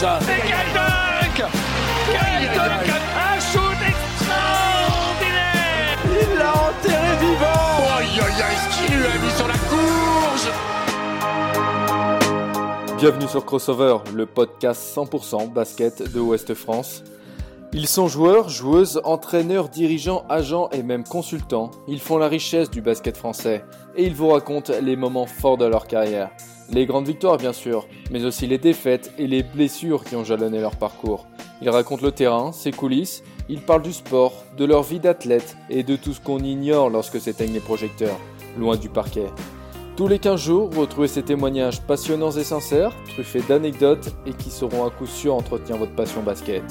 décollage C'est quel dunk Quel dunk Un shoot extraordinaire Il l'a enterré vivant Aïe aïe aïe, ce qu'il lui a mis sur la courge Bienvenue sur Crossover, le podcast 100% basket de Ouest France. Ils sont joueurs, joueuses, entraîneurs, dirigeants, agents et même consultants. Ils font la richesse du basket français et ils vous racontent les moments forts de leur carrière. Les grandes victoires bien sûr, mais aussi les défaites et les blessures qui ont jalonné leur parcours. Ils racontent le terrain, ses coulisses, ils parlent du sport, de leur vie d'athlète et de tout ce qu'on ignore lorsque s'éteignent les projecteurs, loin du parquet. Tous les 15 jours, retrouvez ces témoignages passionnants et sincères, truffés d'anecdotes et qui sauront à coup sûr entretenir votre passion basket.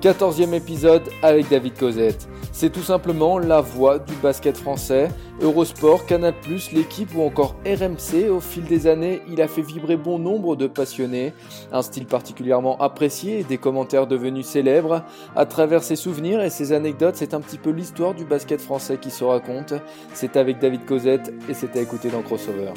14e épisode avec David Cosette. C'est tout simplement la voix du basket français. Eurosport, Canal+, l'équipe ou encore RMC. Au fil des années, il a fait vibrer bon nombre de passionnés. Un style particulièrement apprécié et des commentaires devenus célèbres. À travers ses souvenirs et ses anecdotes, c'est un petit peu l'histoire du basket français qui se raconte. C'est avec David Cosette et c'est à écouter dans Crossover.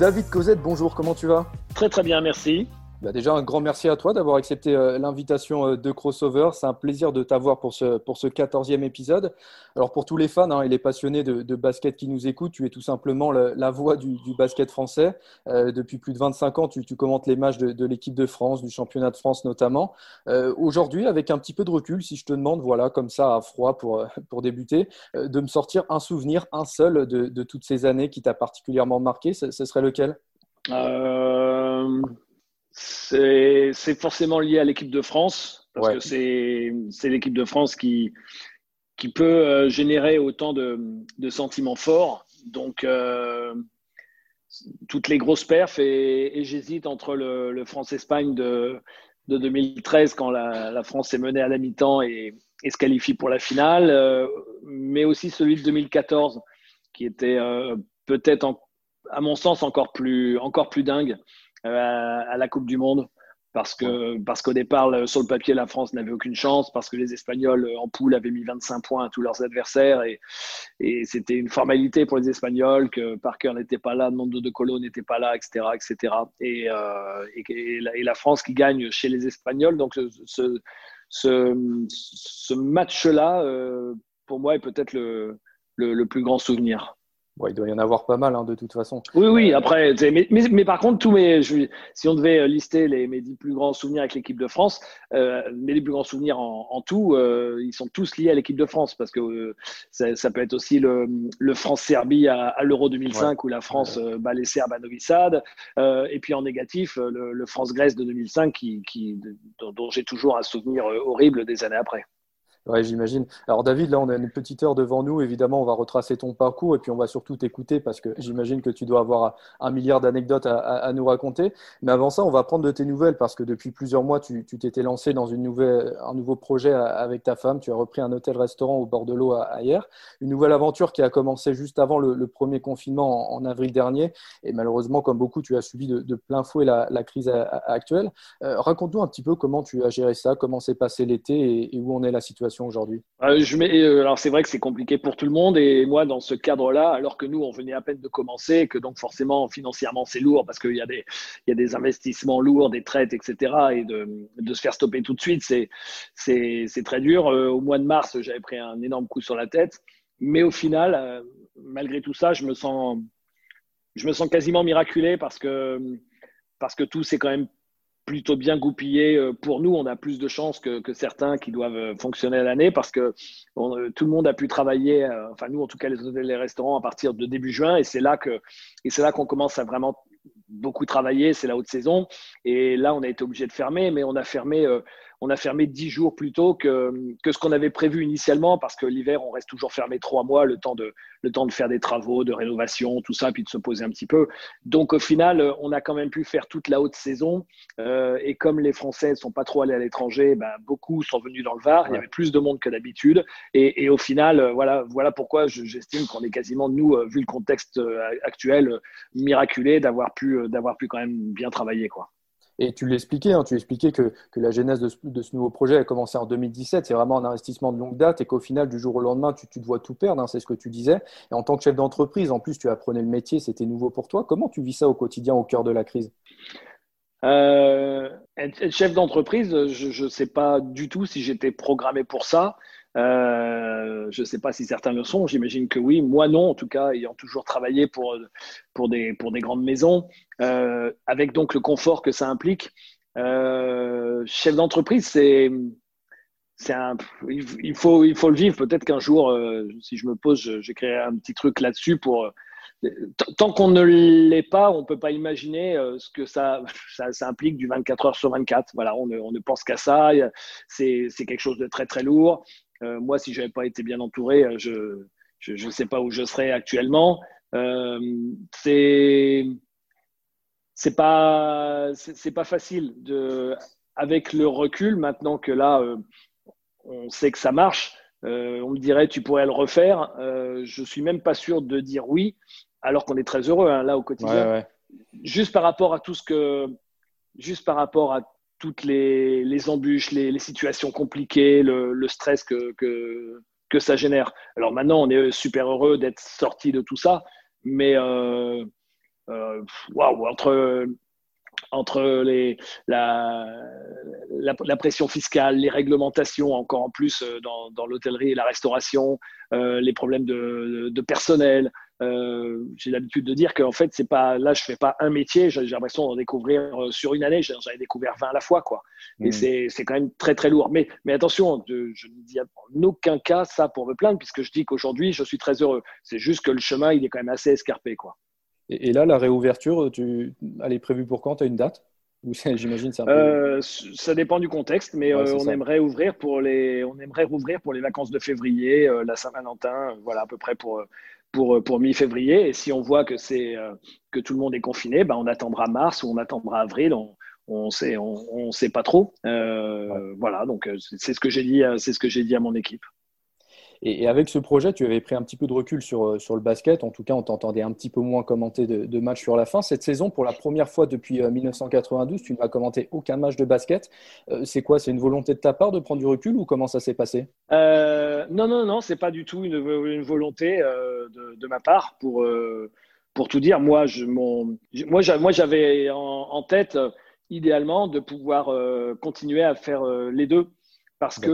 David Cosette, bonjour, comment tu vas? Très très bien, merci. Bah déjà, un grand merci à toi d'avoir accepté euh, l'invitation euh, de Crossover. C'est un plaisir de t'avoir pour ce, pour ce 14e épisode. Alors, pour tous les fans hein, et les passionnés de, basket qui nous écoutent, tu es tout simplement le, la voix du, basket français. Euh, depuis plus de 25 ans, tu, commentes les matchs de, l'équipe de France, du championnat de France notamment. Aujourd'hui, avec un petit peu de recul, si je te demande, voilà, comme ça, à froid pour, pour débuter, de me sortir un souvenir, un seul de, de toutes ces années qui t'a particulièrement marqué, ce, serait lequel? C'est forcément lié à l'équipe de France, parce Ouais. que c'est l'équipe de France qui, qui peut euh, générer autant de, de sentiments forts. Donc, euh, toutes les grosses perfs, et, et j'hésite entre le, le France-Espagne de, de 2013, quand la, la France est menée à la mi-temps et, et se qualifie pour la finale, euh, mais aussi celui de 2014, qui était euh, peut-être, à mon sens, encore plus, encore plus dingue à, à la Coupe du Monde. Parce que parce qu'au départ, sur le papier, la France n'avait aucune chance, parce que les Espagnols euh, en poule avaient mis 25 points à tous leurs adversaires, et, c'était une formalité pour les Espagnols que Parker n'était pas là, Nando de Colo n'était pas là, etc., etc. Et, euh, et, la, France qui gagne chez les Espagnols. Donc ce, match-là, euh, pour moi, est peut-être le plus grand souvenir. Ouais, Il doit y en avoir pas mal hein, de toute façon. Oui, oui, après, tu sais, mais, mais, mais par contre, tous mes, je, si on devait lister les, mes dix plus grands souvenirs avec l'équipe de France, euh, mes dix plus grands souvenirs en, en tout, euh, ils sont tous liés à l'équipe de France parce que euh, ça, ça peut être aussi le, le France-Serbie à, à l'Euro 2005 où la France euh, bat les Serbes à Novi Sad, euh, et puis en négatif, euh, le, le France-Grèce de 2005 qui, qui, dont, dont j'ai toujours un souvenir euh, horrible des années après. Ouais, j'imagine. Alors David, là, on a une petite heure devant nous. Évidemment, on va retracer ton parcours et puis on va surtout t'écouter parce que j'imagine que tu dois avoir un milliard d'anecdotes à, nous raconter. Mais avant ça, on va prendre de tes nouvelles parce que depuis plusieurs mois, tu t'étais lancé dans un nouveau projet à- avec ta femme. Tu as repris un hôtel-restaurant au bord de l'eau à, à hier. Une nouvelle aventure qui a commencé juste avant le, premier confinement en, avril dernier. Et malheureusement, comme beaucoup, tu as subi de, plein fouet la, crise actuelle. Euh, raconte-nous un petit peu comment tu as géré ça, comment s'est passé l'été et, et où en est la situation aujourd'hui? Euh, euh, alors c'est vrai que c'est compliqué pour tout le monde et moi dans ce cadre-là, alors que nous on venait à peine de commencer, que donc forcément financièrement c'est lourd parce qu'il y a des y a des investissements lourds, des traites, etc. Et de, de se faire stopper tout de suite, c'est très dur. Euh, au mois de mars, j'avais pris un énorme coup sur la tête, mais au final, malgré tout ça, je me sens je me sens quasiment miraculé parce que parce que tout s'est quand même plutôt bien goupillé euh, pour nous. On a plus de chances que, que certains qui doivent euh, fonctionner à l'année parce que euh, tout le monde a pu travailler, enfin nous en tout cas les hôtels et les restaurants à partir de début juin et c'est là qu'on commence à vraiment beaucoup travailler. C'est la haute saison et là on a été obligé de fermer, mais on a fermé. On a fermé dix jours plus tôt que, que ce qu'on avait prévu initialement, parce que l'hiver, on reste toujours fermé trois mois, le temps, de, le temps de faire des travaux, de rénovation, tout ça, puis de se poser un petit peu. Donc au final, on a quand même pu faire toute la haute saison. Euh, et comme les Français ne sont pas trop allés à l'étranger, ben, beaucoup sont venus dans le Var. Il y avait plus de monde que d'habitude. Et, et, au final, euh, voilà, voilà pourquoi j'estime qu'on est quasiment, nous, euh, vu le contexte actuel, miraculé d'avoir pu, d'avoir pu quand même bien travailler. Quoi. Et tu l'expliquais, hein, tu expliquais que, la genèse de ce, nouveau projet a commencé en 2017. C'est vraiment un investissement de longue date et qu'au final, du jour au lendemain, tu, te vois tout perdre. Hein, c'est ce que tu disais. Et en tant que chef d'entreprise, en plus, tu apprenais le métier, c'était nouveau pour toi. Comment tu vis ça au quotidien, au cœur de la crise? Euh, chef d'entreprise, je ne sais pas du tout si j'étais programmé pour ça. Euh, je ne sais pas si certains le sont, j'imagine que oui. Moi, non, en tout cas, ayant toujours travaillé pour, pour, des, pour des grandes maisons, euh, avec donc le confort que ça implique. Euh, chef d'entreprise, c'est. Un, il, faut, il faut le vivre. Peut-être qu'un jour, si je me pose, j'écrirai un petit truc là-dessus pour. Tant qu'on ne l'est pas, on ne peut pas imaginer ce que ça, ça, ça, implique du 24 heures sur 24. Voilà, on ne, on ne pense qu'à ça. C'est quelque chose de très, très lourd. Euh, moi, si je n'avais pas été bien entouré, euh, je ne sais pas où je serais actuellement. Euh, c'est c'est pas c'est pas facile de avec le recul maintenant que là on sait que ça marche on me dirait tu pourrais le refaire. Je suis même pas sûr de dire oui alors qu'on est très heureux hein, là au quotidien. Juste par rapport à tout ce que juste par rapport à toutes les, les embûches, les, situations compliquées, le, le stress que, que, que, ça génère. Alors maintenant, on est super heureux d'être sorti de tout ça, mais euh, euh, entre, entre les, la, la, pression fiscale, les réglementations, encore en plus euh, dans, dans l'hôtellerie et la restauration, les problèmes de, de personnel, euh, j'ai l'habitude de dire qu'en fait, c'est pas là, je fais pas un métier, j'ai l'impression d'en découvrir euh, sur une année, j'en ai découvert 20 à la fois, quoi. Et mmh. c'est quand même très, très lourd. Mais, mais attention, de, je ne dis en aucun cas ça pour me plaindre, puisque je dis qu'aujourd'hui, je suis très heureux. C'est juste que le chemin, il est quand même assez escarpé, quoi. Et, et là, la réouverture, tu, elle est prévue pour quand? Tu as une date? J'imagine peu... euh, ça dépend du contexte, mais ouais, euh, on aimerait ouvrir pour les, on aimerait rouvrir pour les vacances de février, euh, la Saint-Valentin, voilà à peu près pour pour, euh, pour mi-février. Et si on voit que, c'est, euh, que tout le monde est confiné, ben on attendra mars ou on attendra avril. On, on sait, on, on sait pas trop. Euh, Voilà, donc c'est ce que j'ai dit, c'est ce que j'ai dit à mon équipe. Et, avec ce projet, tu avais pris un petit peu de recul sur, euh, sur le basket. En tout cas, on t'entendait un petit peu moins commenter de, de matchs sur la fin. Cette saison, pour la première fois depuis 1992, euh, tu n'as commenté aucun match de basket. Euh, c'est quoi? C'est une volonté de ta part de prendre du recul ou comment ça s'est passé? Euh, Non, non, non, c'est pas du tout une, une volonté euh, de, de, ma part. Pour, pour tout dire, moi, je, mon, moi, j'avais en, en, tête, idéalement, de pouvoir continuer à faire les deux parce que,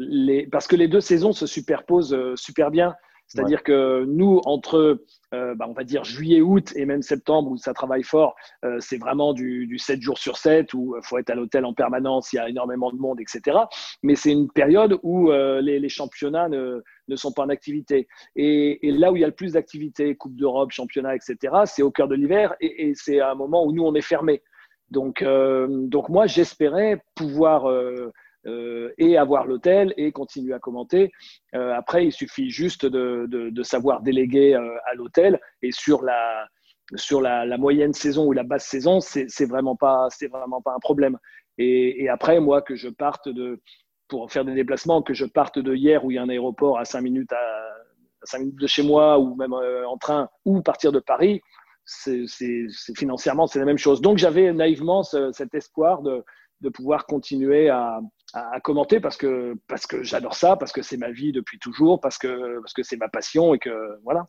les, parce que les deux saisons se superposent euh, super bien. C'est-à-dire ouais. que nous, entre, euh, bah, on va dire juillet, août et même septembre, où ça travaille fort, euh, c'est vraiment du, du 7 jours sur 7, où il faut être à l'hôtel en permanence, il y a énormément de monde, etc. Mais c'est une période où euh, les, les, championnats ne, ne, sont pas en activité. Et, et là où il y a le plus d'activités, Coupe d'Europe, championnat, etc., c'est au cœur de l'hiver et, et c'est un moment où nous, on est fermé. Donc, donc moi, j'espérais pouvoir euh, et avoir l'hôtel et continuer à commenter. Euh, après, il suffit juste de, savoir déléguer euh, à l'hôtel et sur la sur la, moyenne saison ou la basse saison, c'est vraiment pas c'est vraiment pas un problème. Et, après, moi, que je parte de pour faire des déplacements, que je parte de hier où il y a un aéroport à 5 minutes à, 5 minutes de chez moi ou même en train ou partir de Paris, c'est financièrement c'est la même chose. Donc j'avais naïvement ce, cet espoir de, de pouvoir continuer à, à, commenter parce que, parce que j'adore ça, parce que c'est ma vie depuis toujours, parce que, parce que c'est ma passion et que voilà.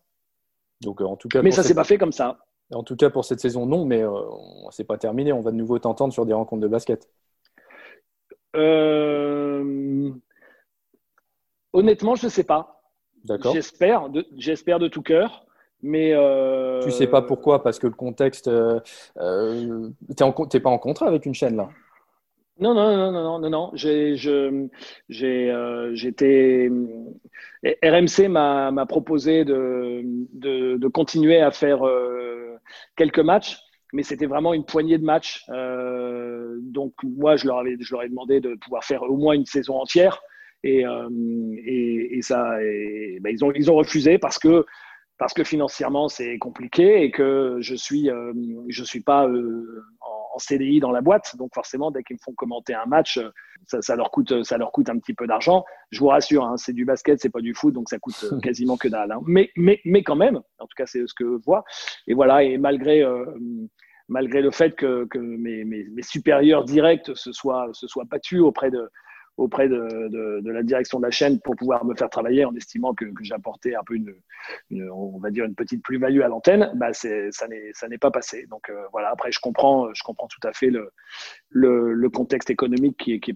Donc, euh, en tout cas, mais ça s'est pas fait comme ça. En tout cas, pour cette saison, non, mais euh, c'est pas terminé. On va de nouveau t'entendre sur des rencontres de basket. Euh... Honnêtement, je ne sais pas. D'accord. J'espère, de, j'espère de tout cœur. Mais euh... tu sais pas pourquoi Parce que le contexte, euh, euh, t'es pas en contrat avec une chaîne là? Non, non, non, non, non, non. J'ai, euh, j'étais. RMC m'a, proposé de, de, continuer à faire euh, quelques matchs. mais c'était vraiment une poignée de matchs. Euh, donc moi, je leur, avais, je leur ai demandé de pouvoir faire au moins une saison entière. Et, euh, et, ça, ben, ils, ont, ils ont refusé parce que, parce que financièrement, c'est compliqué et que je suis, euh, suis pas euh, en, CDI dans la boîte. Donc forcément, dès qu'ils me font commenter un match, ça, ça, leur, coûte, ça leur coûte un petit peu d'argent. Je vous rassure, hein, c'est du basket, c'est pas du foot, donc ça coûte quasiment que dalle. Hein. Mais, mais, mais quand même, en tout cas, c'est ce que je vois. Et voilà, et malgré malgré le fait que, que mes, mes, mes, supérieurs directs se soient, se soient battus auprès de, auprès de, la direction de la chaîne pour pouvoir me faire travailler en estimant que, que j'apportais un peu une, on va dire une petite plus-value à l'antenne, bah ça n'est ça n'est pas passé. Donc euh, voilà. Après, je comprends, je comprends tout à fait le, contexte économique qui est, qui est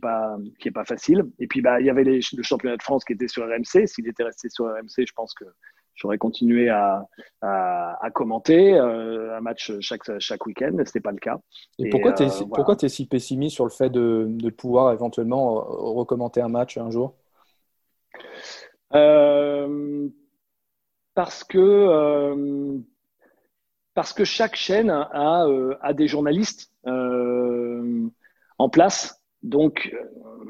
pas facile. Et puis bah il y avait le championnat de France qui était sur RMC. S'il était resté sur RMC, je pense que j'aurais continué à, à, à commenter euh, un match chaque, chaque week-end. Ce n'était pas le cas. Et, Et pourquoi tu es, euh, voilà. es, si pessimiste sur le fait de, de pouvoir éventuellement recommenter un match un jour? Euh, Parce que. Euh, parce que chaque chaîne a, euh, a des journalistes en place donc,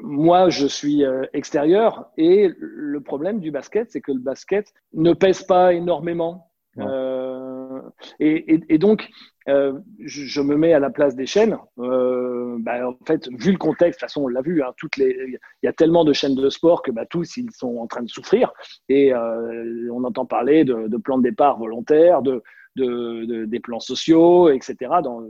moi, je suis euh, extérieur et le problème du basket, c'est que le basket ne pèse pas énormément. Euh, et, et, et, donc, euh, je, je, me mets à la place des chaînes. Euh, bah, en fait, vu le contexte, de toute façon, on l'a vu, hein, toutes les, il y a tellement de chaînes de sport que bah, tous, ils sont en train de souffrir. Et euh, on entend parler de, de plans de départ volontaires, de, de, de, des plans sociaux, etc., dans,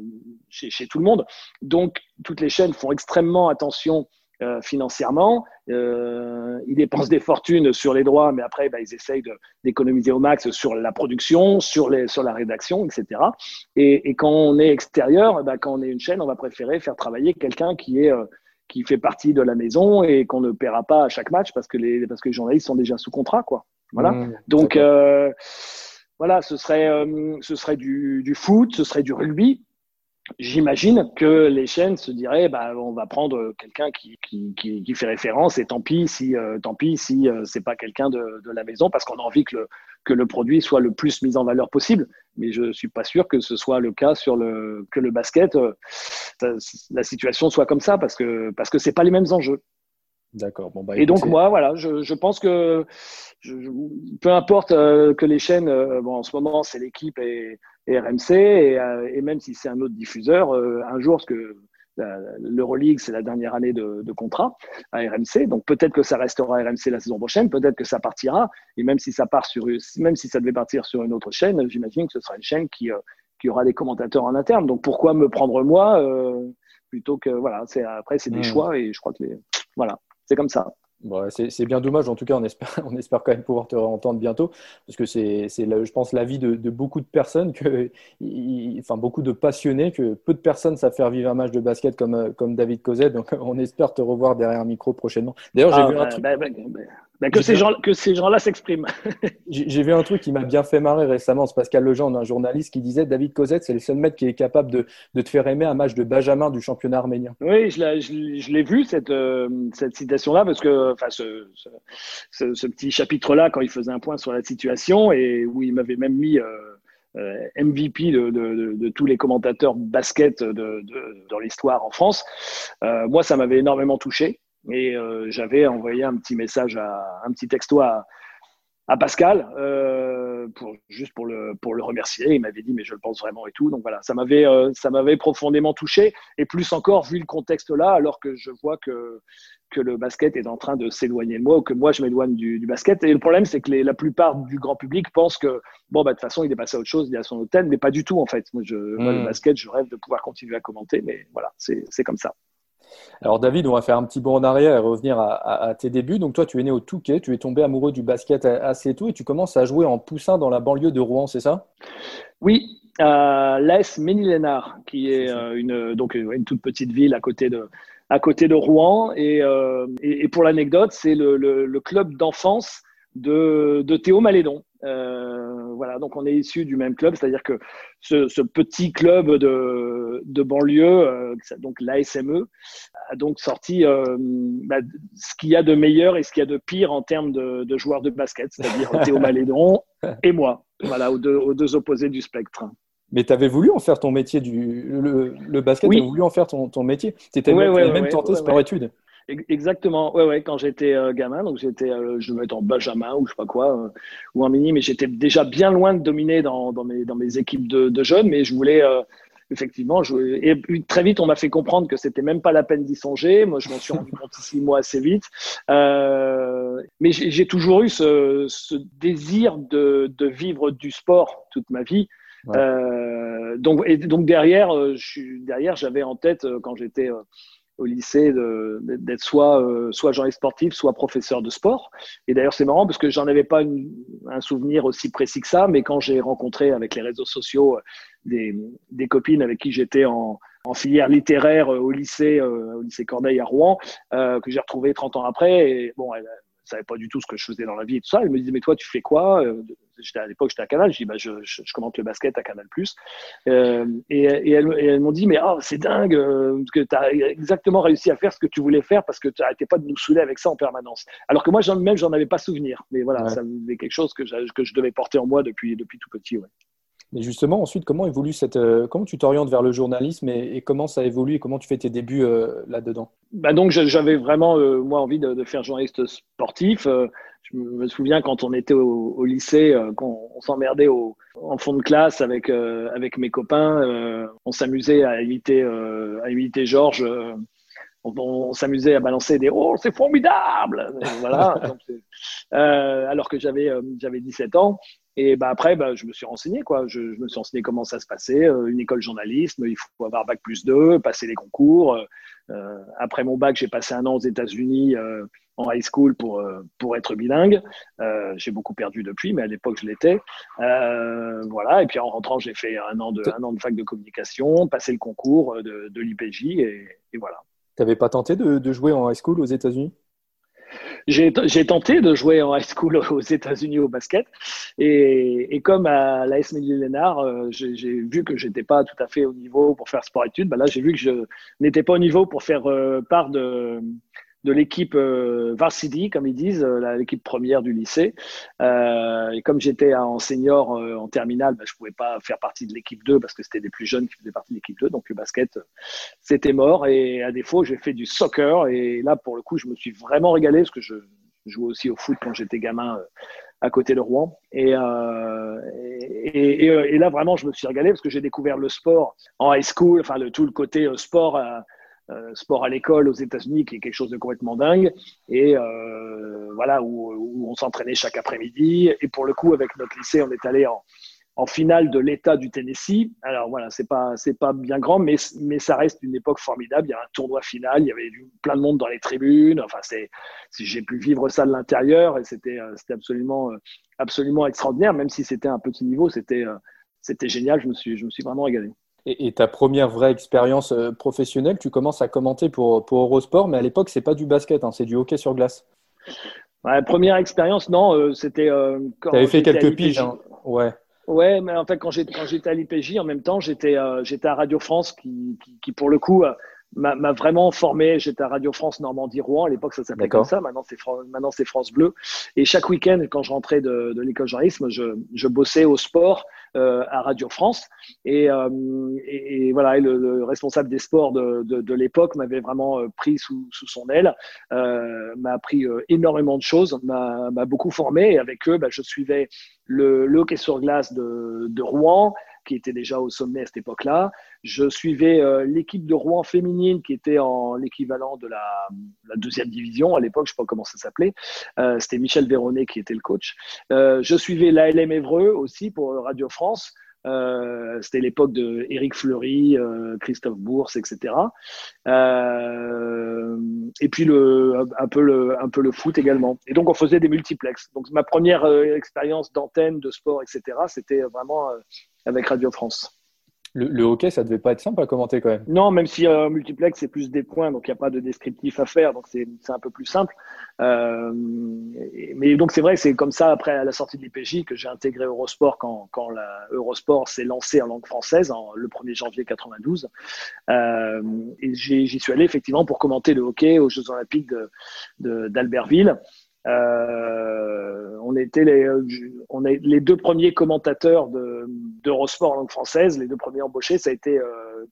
chez, chez, tout le monde. Donc, toutes les chaînes font extrêmement attention euh, financièrement. Euh, ils dépensent des fortunes sur les droits, mais après, bah, ils essayent d'économiser au max sur la production, sur, les, sur la rédaction, etc. Et, et quand on est extérieur, bah, quand on est une chaîne, on va préférer faire travailler quelqu'un qui est euh, qui fait partie de la maison et qu'on ne paiera pas à chaque match parce que les parce que les journalistes sont déjà sous contrat, quoi. Voilà. Mmh, Donc euh, voilà, ce serait euh, ce serait du, foot, ce serait du rugby. J'imagine que les chaînes se diraient bah, on va prendre quelqu'un qui, fait référence et tant pis si euh, tant pis si euh, c'est pas quelqu'un de, la maison parce qu'on a envie que le, produit soit le plus mis en valeur possible. Mais je suis pas sûr que ce soit le cas sur le que le basket euh, la situation soit comme ça parce que parce que c'est pas les mêmes enjeux D'accord. Bon, bah, et donc moi, voilà, je, je pense que je, peu importe euh, que les chaînes, euh, bon, en ce moment c'est l'équipe et, et, RMC, et, euh, et même si c'est un autre diffuseur, euh, un jour, parce que l'Euroleague c'est la dernière année de, de, contrat à RMC, donc peut-être que ça restera RMC la saison prochaine, peut-être que ça partira, et même si ça part sur, même si ça devait partir sur une autre chaîne, j'imagine que ce sera une chaîne qui euh, qui aura des commentateurs en interne. Donc pourquoi me prendre moi plutôt que voilà, c'est après c'est des mmh. choix et je crois que les, voilà c'est comme ça. Bon, c'est bien dommage. En tout cas, on espère, on espère quand même pouvoir te entendre bientôt, parce que c'est, je pense, l'avis de, de beaucoup de personnes, que, enfin beaucoup de passionnés, que peu de personnes savent faire vivre un match de basket comme, comme David Cosette. Donc, on espère te revoir derrière un micro prochainement. D'ailleurs, j'ai ah, vu bah, un truc. Bah, bah, bah, que, ces gens, que ces gens-là s'expriment. J'ai vu un truc qui m'a bien fait marrer récemment. C'est Pascal Legendre, un journaliste, qui disait David Cosette, c'est le seul mec qui est capable de, de, te faire aimer un match de Benjamin du championnat arménien. Oui, je, je, je l'ai vu, cette, euh, cette citation-là, parce que enfin, ce, ce, ce, ce petit chapitre-là, quand il faisait un point sur la situation, et où il m'avait même mis. Euh, euh, MVP de, de, de, tous les commentateurs basket de, dans l'histoire en France. Euh, moi, ça m'avait énormément touché. Et euh, j'avais envoyé un petit message, à, un petit texto à, à Pascal, euh, pour, juste pour le, pour le remercier. Il m'avait dit, mais je le pense vraiment et tout. Donc voilà, ça m'avait, euh, ça m'avait profondément touché. Et plus encore, vu le contexte là, alors que je vois que, que le basket est en train de s'éloigner de moi ou que moi je m'éloigne du, du, basket. Et le problème, c'est que les, la plupart du grand public pense que, bon, bah, de toute façon, il est passé à autre chose, il a son hôtel, mais pas du tout en fait. Moi, je, mmh. moi, le basket, je rêve de pouvoir continuer à commenter, mais voilà, c'est comme ça. Alors David, on va faire un petit bond en arrière et revenir à, à, à, tes débuts. Donc toi, tu es né au Touquet, tu es tombé amoureux du basket assez tôt et tu commences à jouer en poussin dans la banlieue de Rouen, c'est ça? Oui, euh, l'AS Ménilénard, qui est, euh, une, donc, une toute petite ville à côté de, à côté de Rouen. Et, euh, et, et pour l'anecdote, c'est le, le, le, club d'enfance de, de, Théo Malédon. Euh, voilà, donc on est issu du même club, c'est-à-dire que ce, ce, petit club de, de banlieue, euh, donc l'ASME, a donc sorti euh, bah, ce qu'il y a de meilleur et ce qu'il y a de pire en termes de, de joueurs de basket, c'est-à-dire Théo Malédon et moi, voilà, aux deux, aux deux opposés du spectre. Mais tu avais voulu en faire ton métier du le, basket, tu voulu en faire ton, ton métier. Tu étais même, tenté sport-études. Exactement, ouais, ouais, quand j'étais euh, gamin, donc j'étais, euh, je devais être en Benjamin ou je sais pas quoi, euh, ou en mini, mais j'étais déjà bien loin de dominer dans, dans, mes, dans mes équipes de, de jeunes, mais je voulais effectivement jouer. Et très vite, on m'a fait comprendre que c'était même pas la peine d'y songer. Moi, je m'en suis rendu compte ici, moi, assez vite. mais j'ai toujours eu ce, ce désir de, de, vivre du sport toute ma vie. donc, et donc derrière, je derrière, j'avais en tête quand j'étais au lycée d'être soit, euh, soit journaliste sportif, soit professeur de sport. Et d'ailleurs, c'est marrant parce que j'en avais pas un souvenir aussi précis que ça, mais quand j'ai rencontré avec les réseaux sociaux euh, des, des copines avec qui j'étais en, en, filière littéraire euh, au lycée, au lycée Corneille à Rouen, que j'ai retrouvé 30 ans après, et bon, elle, savait pas du tout ce que je faisais dans la vie et tout ça. Elle me disait, mais toi, tu fais quoi j'étais à l'époque, j'étais à Canal. Je dis, bah, je, je, commente le basket à Canal+. Euh, et, et, elles, m'ont dit, mais oh, c'est dingue euh, que tu as exactement réussi à faire ce que tu voulais faire parce que tu n'arrêtais pas de nous saouler avec ça en permanence. Alors que moi, même, j'en avais pas souvenir. Mais voilà, ça c'était quelque chose que, que je devais porter en moi depuis, depuis tout petit. Ouais. Mais justement, ensuite, comment évolue cette, euh, comment tu t'orientes vers le journalisme et, comment ça évolue et comment tu fais tes débuts euh, là-dedans? Bah Donc, j'avais vraiment, moi, envie de, de, faire journaliste sportif. Je me souviens quand on était au, au lycée, euh, quand on s'emmerdait en fond de classe avec, euh, avec mes copains, euh, on s'amusait à imiter, à imiter Georges. on, s'amusait à balancer des oh c'est formidable! Voilà alors que j'avais j'avais 17 ans et bah après bah, je me suis renseigné quoi je, je, me suis renseigné comment ça se passait une école journalisme il faut avoir bac plus 2 passer les concours après mon bac j'ai passé un an aux États-Unis en high school pour, euh, pour être bilingue. Euh, j'ai beaucoup perdu depuis, mais à l'époque, je l'étais. Euh, voilà. Et puis en rentrant, j'ai fait un an, de, un an de fac de communication, passé le concours de, de l'IPJ et, et, voilà. Tu n'avais pas tenté de, de, jouer en high school aux États-Unis? J'ai tenté de jouer en high school aux États-Unis au basket. Et, et, comme à la S. Lénard, j'ai vu que j'étais pas tout à fait au niveau pour faire sport-études. Bah là, j'ai vu que je n'étais pas au niveau pour faire part de, de l'équipe euh, varsity, comme ils disent, euh, l'équipe première du lycée. Euh, et comme j'étais en senior en terminale, bah, je pouvais pas faire partie de l'équipe 2 parce que c'était des plus jeunes qui faisaient partie de l'équipe 2. Donc le basket, c'était mort. Et à défaut, j'ai fait du soccer. Et là, pour le coup, je me suis vraiment régalé parce que je jouais aussi au foot quand j'étais gamin à côté de Rouen. Et, et, et, là, vraiment, je me suis régalé parce que j'ai découvert le sport en high school, enfin le, tout le côté sport euh, sport à l'école aux États-Unis, qui est quelque chose de complètement dingue, et euh, voilà où, on s'entraînait chaque après-midi. Et pour le coup, avec notre lycée, on est allé en, finale de l'État du Tennessee. Alors voilà, c'est pas c'est pas bien grand, mais mais ça reste une époque formidable. Il y a un tournoi final, il y avait plein de monde dans les tribunes. Enfin, c'est j'ai pu vivre ça de l'intérieur et c'était euh, absolument absolument extraordinaire. Même si c'était un petit niveau, c'était c'était génial. Je me suis je me suis vraiment régalé. Et, ta première vraie expérience euh, professionnelle, tu commences à commenter pour, pour Eurosport, mais à l'époque, c'est pas du basket, hein, c'est du hockey sur glace. première expérience, non, euh, c'était. Euh, tu avais fait quelques piges, hein. ouais. Ouais, mais en fait, quand j'étais à l'IPJ, en même temps, j'étais j'étais à Radio France, qui, qui, pour le coup, m'a vraiment formé. J'étais à Radio France Normandie Rouen. À l'époque, ça s'appelait comme ça. Maintenant, c'est maintenant c'est France Bleu. Et chaque week-end, quand je rentrais de, de l'école journalisme, je, je, bossais au sport euh, à Radio France. Et, euh, et, et voilà, et le, le, responsable des sports de, de, de l'époque m'avait vraiment euh, pris sous, sous son aile, euh, m'a appris euh, énormément de choses, m'a beaucoup formé. Et avec eux, bah, je suivais le, le hockey sur glace de, de Rouen qui était déjà au sommet à cette époque-là. Je suivais euh, l'équipe de Rouen féminine qui était en l'équivalent de la, deuxième division à l'époque, je ne sais pas comment ça s'appelait. Euh, C'était Michel Véronnet qui était le coach. Euh, je suivais l'ALM Évreux aussi pour Radio France. C'était l'époque de Éric Fleury, Christophe Bourse, etc. Et puis le, un, peu le, un peu le foot également. Et donc on faisait des multiplex. Donc ma première expérience d'antenne, de sport, etc. C'était vraiment avec Radio France. Le, hockey, ça devait pas être simple à commenter quand même. Non, même si euh, multiplex, c'est plus des points, donc il n'y a pas de descriptif à faire, donc c'est un peu plus simple. Euh, mais donc c'est vrai que c'est comme ça, après à la sortie de l'IPJ, que j'ai intégré Eurosport quand, quand la Eurosport s'est lancé en langue française, en, le 1er janvier 92. Euh, et j'y suis allé effectivement pour commenter le hockey aux Jeux Olympiques d'Albertville. De, euh, on était les, on est les deux premiers commentateurs de, d'Eurosport en langue française. Les deux premiers embauchés, ça a été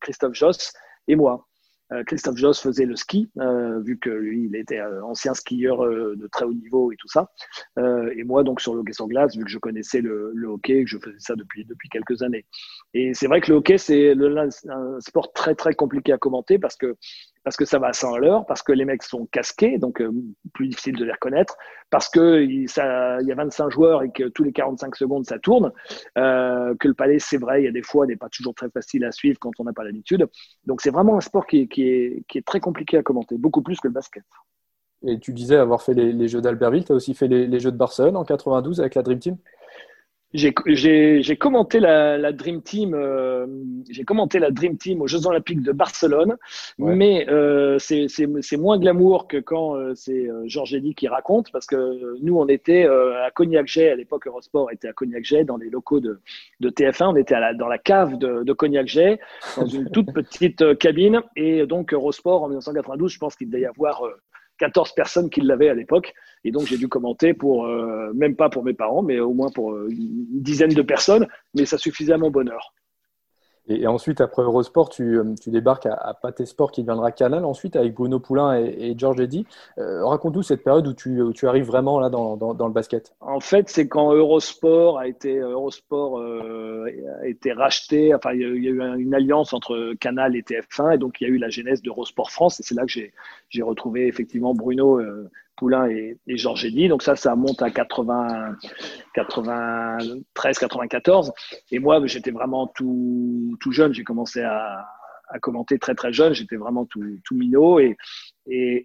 Christophe Joss et moi. Euh, Christophe Joss faisait le ski, euh, vu que lui, il était euh, ancien skieur de très haut niveau et tout ça. et moi, donc, sur le hockey sur glace, vu que je connaissais le, hockey, que je faisais ça depuis, depuis quelques années. Et c'est vrai que le hockey, c'est un sport très, très compliqué à commenter parce que parce que ça va à 100 à l'heure, parce que les mecs sont casqués, donc euh, plus difficile de les reconnaître, parce qu'il il y a 25 joueurs et que tous les 45 secondes ça tourne, euh, que le palais, c'est vrai, il y a des fois, n'est pas toujours très facile à suivre quand on n'a pas l'habitude. Donc c'est vraiment un sport qui est, très compliqué à commenter, beaucoup plus que le basket. Et tu disais avoir fait les, Jeux d'Albertville, tu as aussi fait les, les Jeux de Barcelone en 92 avec la Dream Team? J'ai commenté la, la, Dream Team. Euh, j'ai commenté la Dream Team aux Jeux Olympiques de Barcelone, mais euh, c'est moins glamour que quand euh, c'est euh, Georges Eddy qui raconte, parce que nous on était euh, à Cognac-Jet à l'époque. Eurosport était à Cognac-Jet dans les locaux de, de, TF1. On était à la, dans la cave de, de Cognac-Jet dans une toute petite cabine, et donc Eurosport en 1992, je pense qu'il devait y avoir 14 personnes qui l'avaient à l'époque. Et donc, j'ai dû commenter pour, euh, même pas pour mes parents, mais au moins pour euh, une dizaine de personnes. Mais ça suffisait à mon bonheur. Et, ensuite, après Eurosport, tu, euh, débarques à, à Sport qui deviendra Canal ensuite avec Bruno Poulain et, Georges Eddy. Euh, Raconte-nous cette période où tu, arrives vraiment là dans, le basket. En fait, c'est quand Eurosport a été, Eurosport, euh, a été racheté. Enfin, il y, a, eu une alliance entre Canal et TF1 et donc il y a eu la genèse d'Eurosport France. Et c'est là que j'ai retrouvé effectivement Bruno. Poulain et, Georges Eddy. Donc ça, ça monte à 80, 93, 94. Et moi, j'étais vraiment tout, jeune. J'ai commencé à, commenter très très jeune. J'étais vraiment tout, minot et,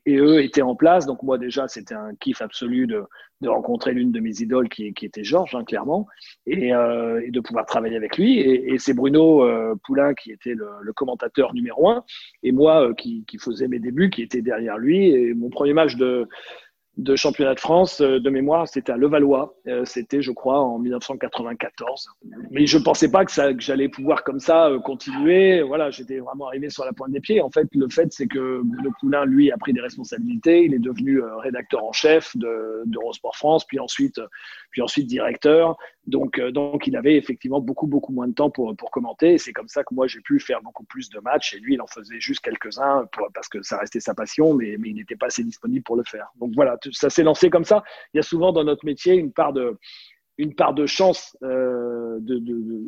eux étaient en place. Donc moi déjà, c'était un kiff absolu de, rencontrer l'une de mes idoles qui, était Georges, hein, clairement, et, euh, et, de pouvoir travailler avec lui. Et, c'est Bruno euh, Poulain qui était le, le, commentateur numéro un, et moi euh, qui, qui faisais mes débuts, qui était derrière lui. Et mon premier match de de championnat de France euh, de mémoire, c'était à Levallois. Euh, c'était, je crois, en 1994. Mais je pensais pas que, que j'allais pouvoir comme ça euh, continuer. Voilà, j'étais vraiment arrivé sur la pointe des pieds. En fait, le fait, c'est que Le Poulain, lui, a pris des responsabilités. Il est devenu rédacteur en chef de, d'Eurosport France, puis ensuite, puis ensuite directeur. Donc, donc, il avait effectivement beaucoup, beaucoup moins de temps pour, pour commenter. C'est comme ça que moi, j'ai pu faire beaucoup plus de matchs. Et lui, il en faisait juste quelques-uns parce que ça restait sa passion, mais, mais il n'était pas assez disponible pour le faire. Donc voilà, ça s'est lancé comme ça. Il y a souvent dans notre métier une part de, une part de chance. Euh, de,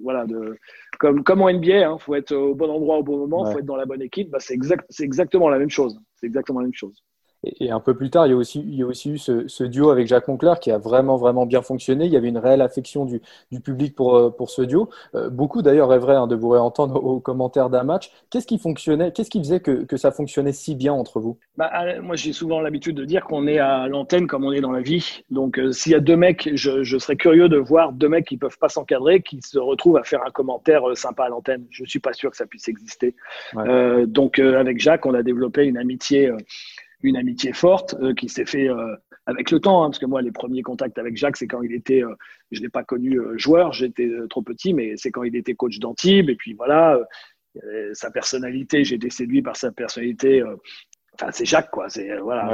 voilà, de, comme, comme en NBA, il hein, faut être au bon endroit au bon moment, il faut être dans la bonne équipe. Bah, c'est exact, exactement la même chose. C'est exactement la même chose. Et, un peu plus tard, il y a aussi, il y a aussi eu ce, duo avec Jacques Moncler qui a vraiment, vraiment bien fonctionné. Il y avait une réelle affection du, du public pour, euh, pour ce duo. Euh, beaucoup d'ailleurs rêveraient hein, de vous réentendre aux commentaires d'un match. Qu'est-ce qui fonctionnait Qu'est-ce qui faisait que, que, ça fonctionnait si bien entre vous? Bah, Moi, j'ai souvent l'habitude de dire qu'on est à l'antenne comme on est dans la vie. Donc, euh, s'il y a deux mecs, je, je, serais curieux de voir deux mecs qui peuvent pas s'encadrer, qui se retrouvent à faire un commentaire sympa à l'antenne. Je suis pas sûr que ça puisse exister. donc, avec Jacques, on a développé une amitié une amitié forte euh, qui s'est fait euh, avec le temps, hein, parce que moi, les premiers contacts avec Jacques, c'est quand il était, euh, je ne l'ai pas connu joueur, j'étais trop petit, mais c'est quand il était coach d'Antibes, et puis voilà, sa personnalité, j'ai été séduit par sa personnalité. Enfin, c'est Jacques, quoi. C'est voilà.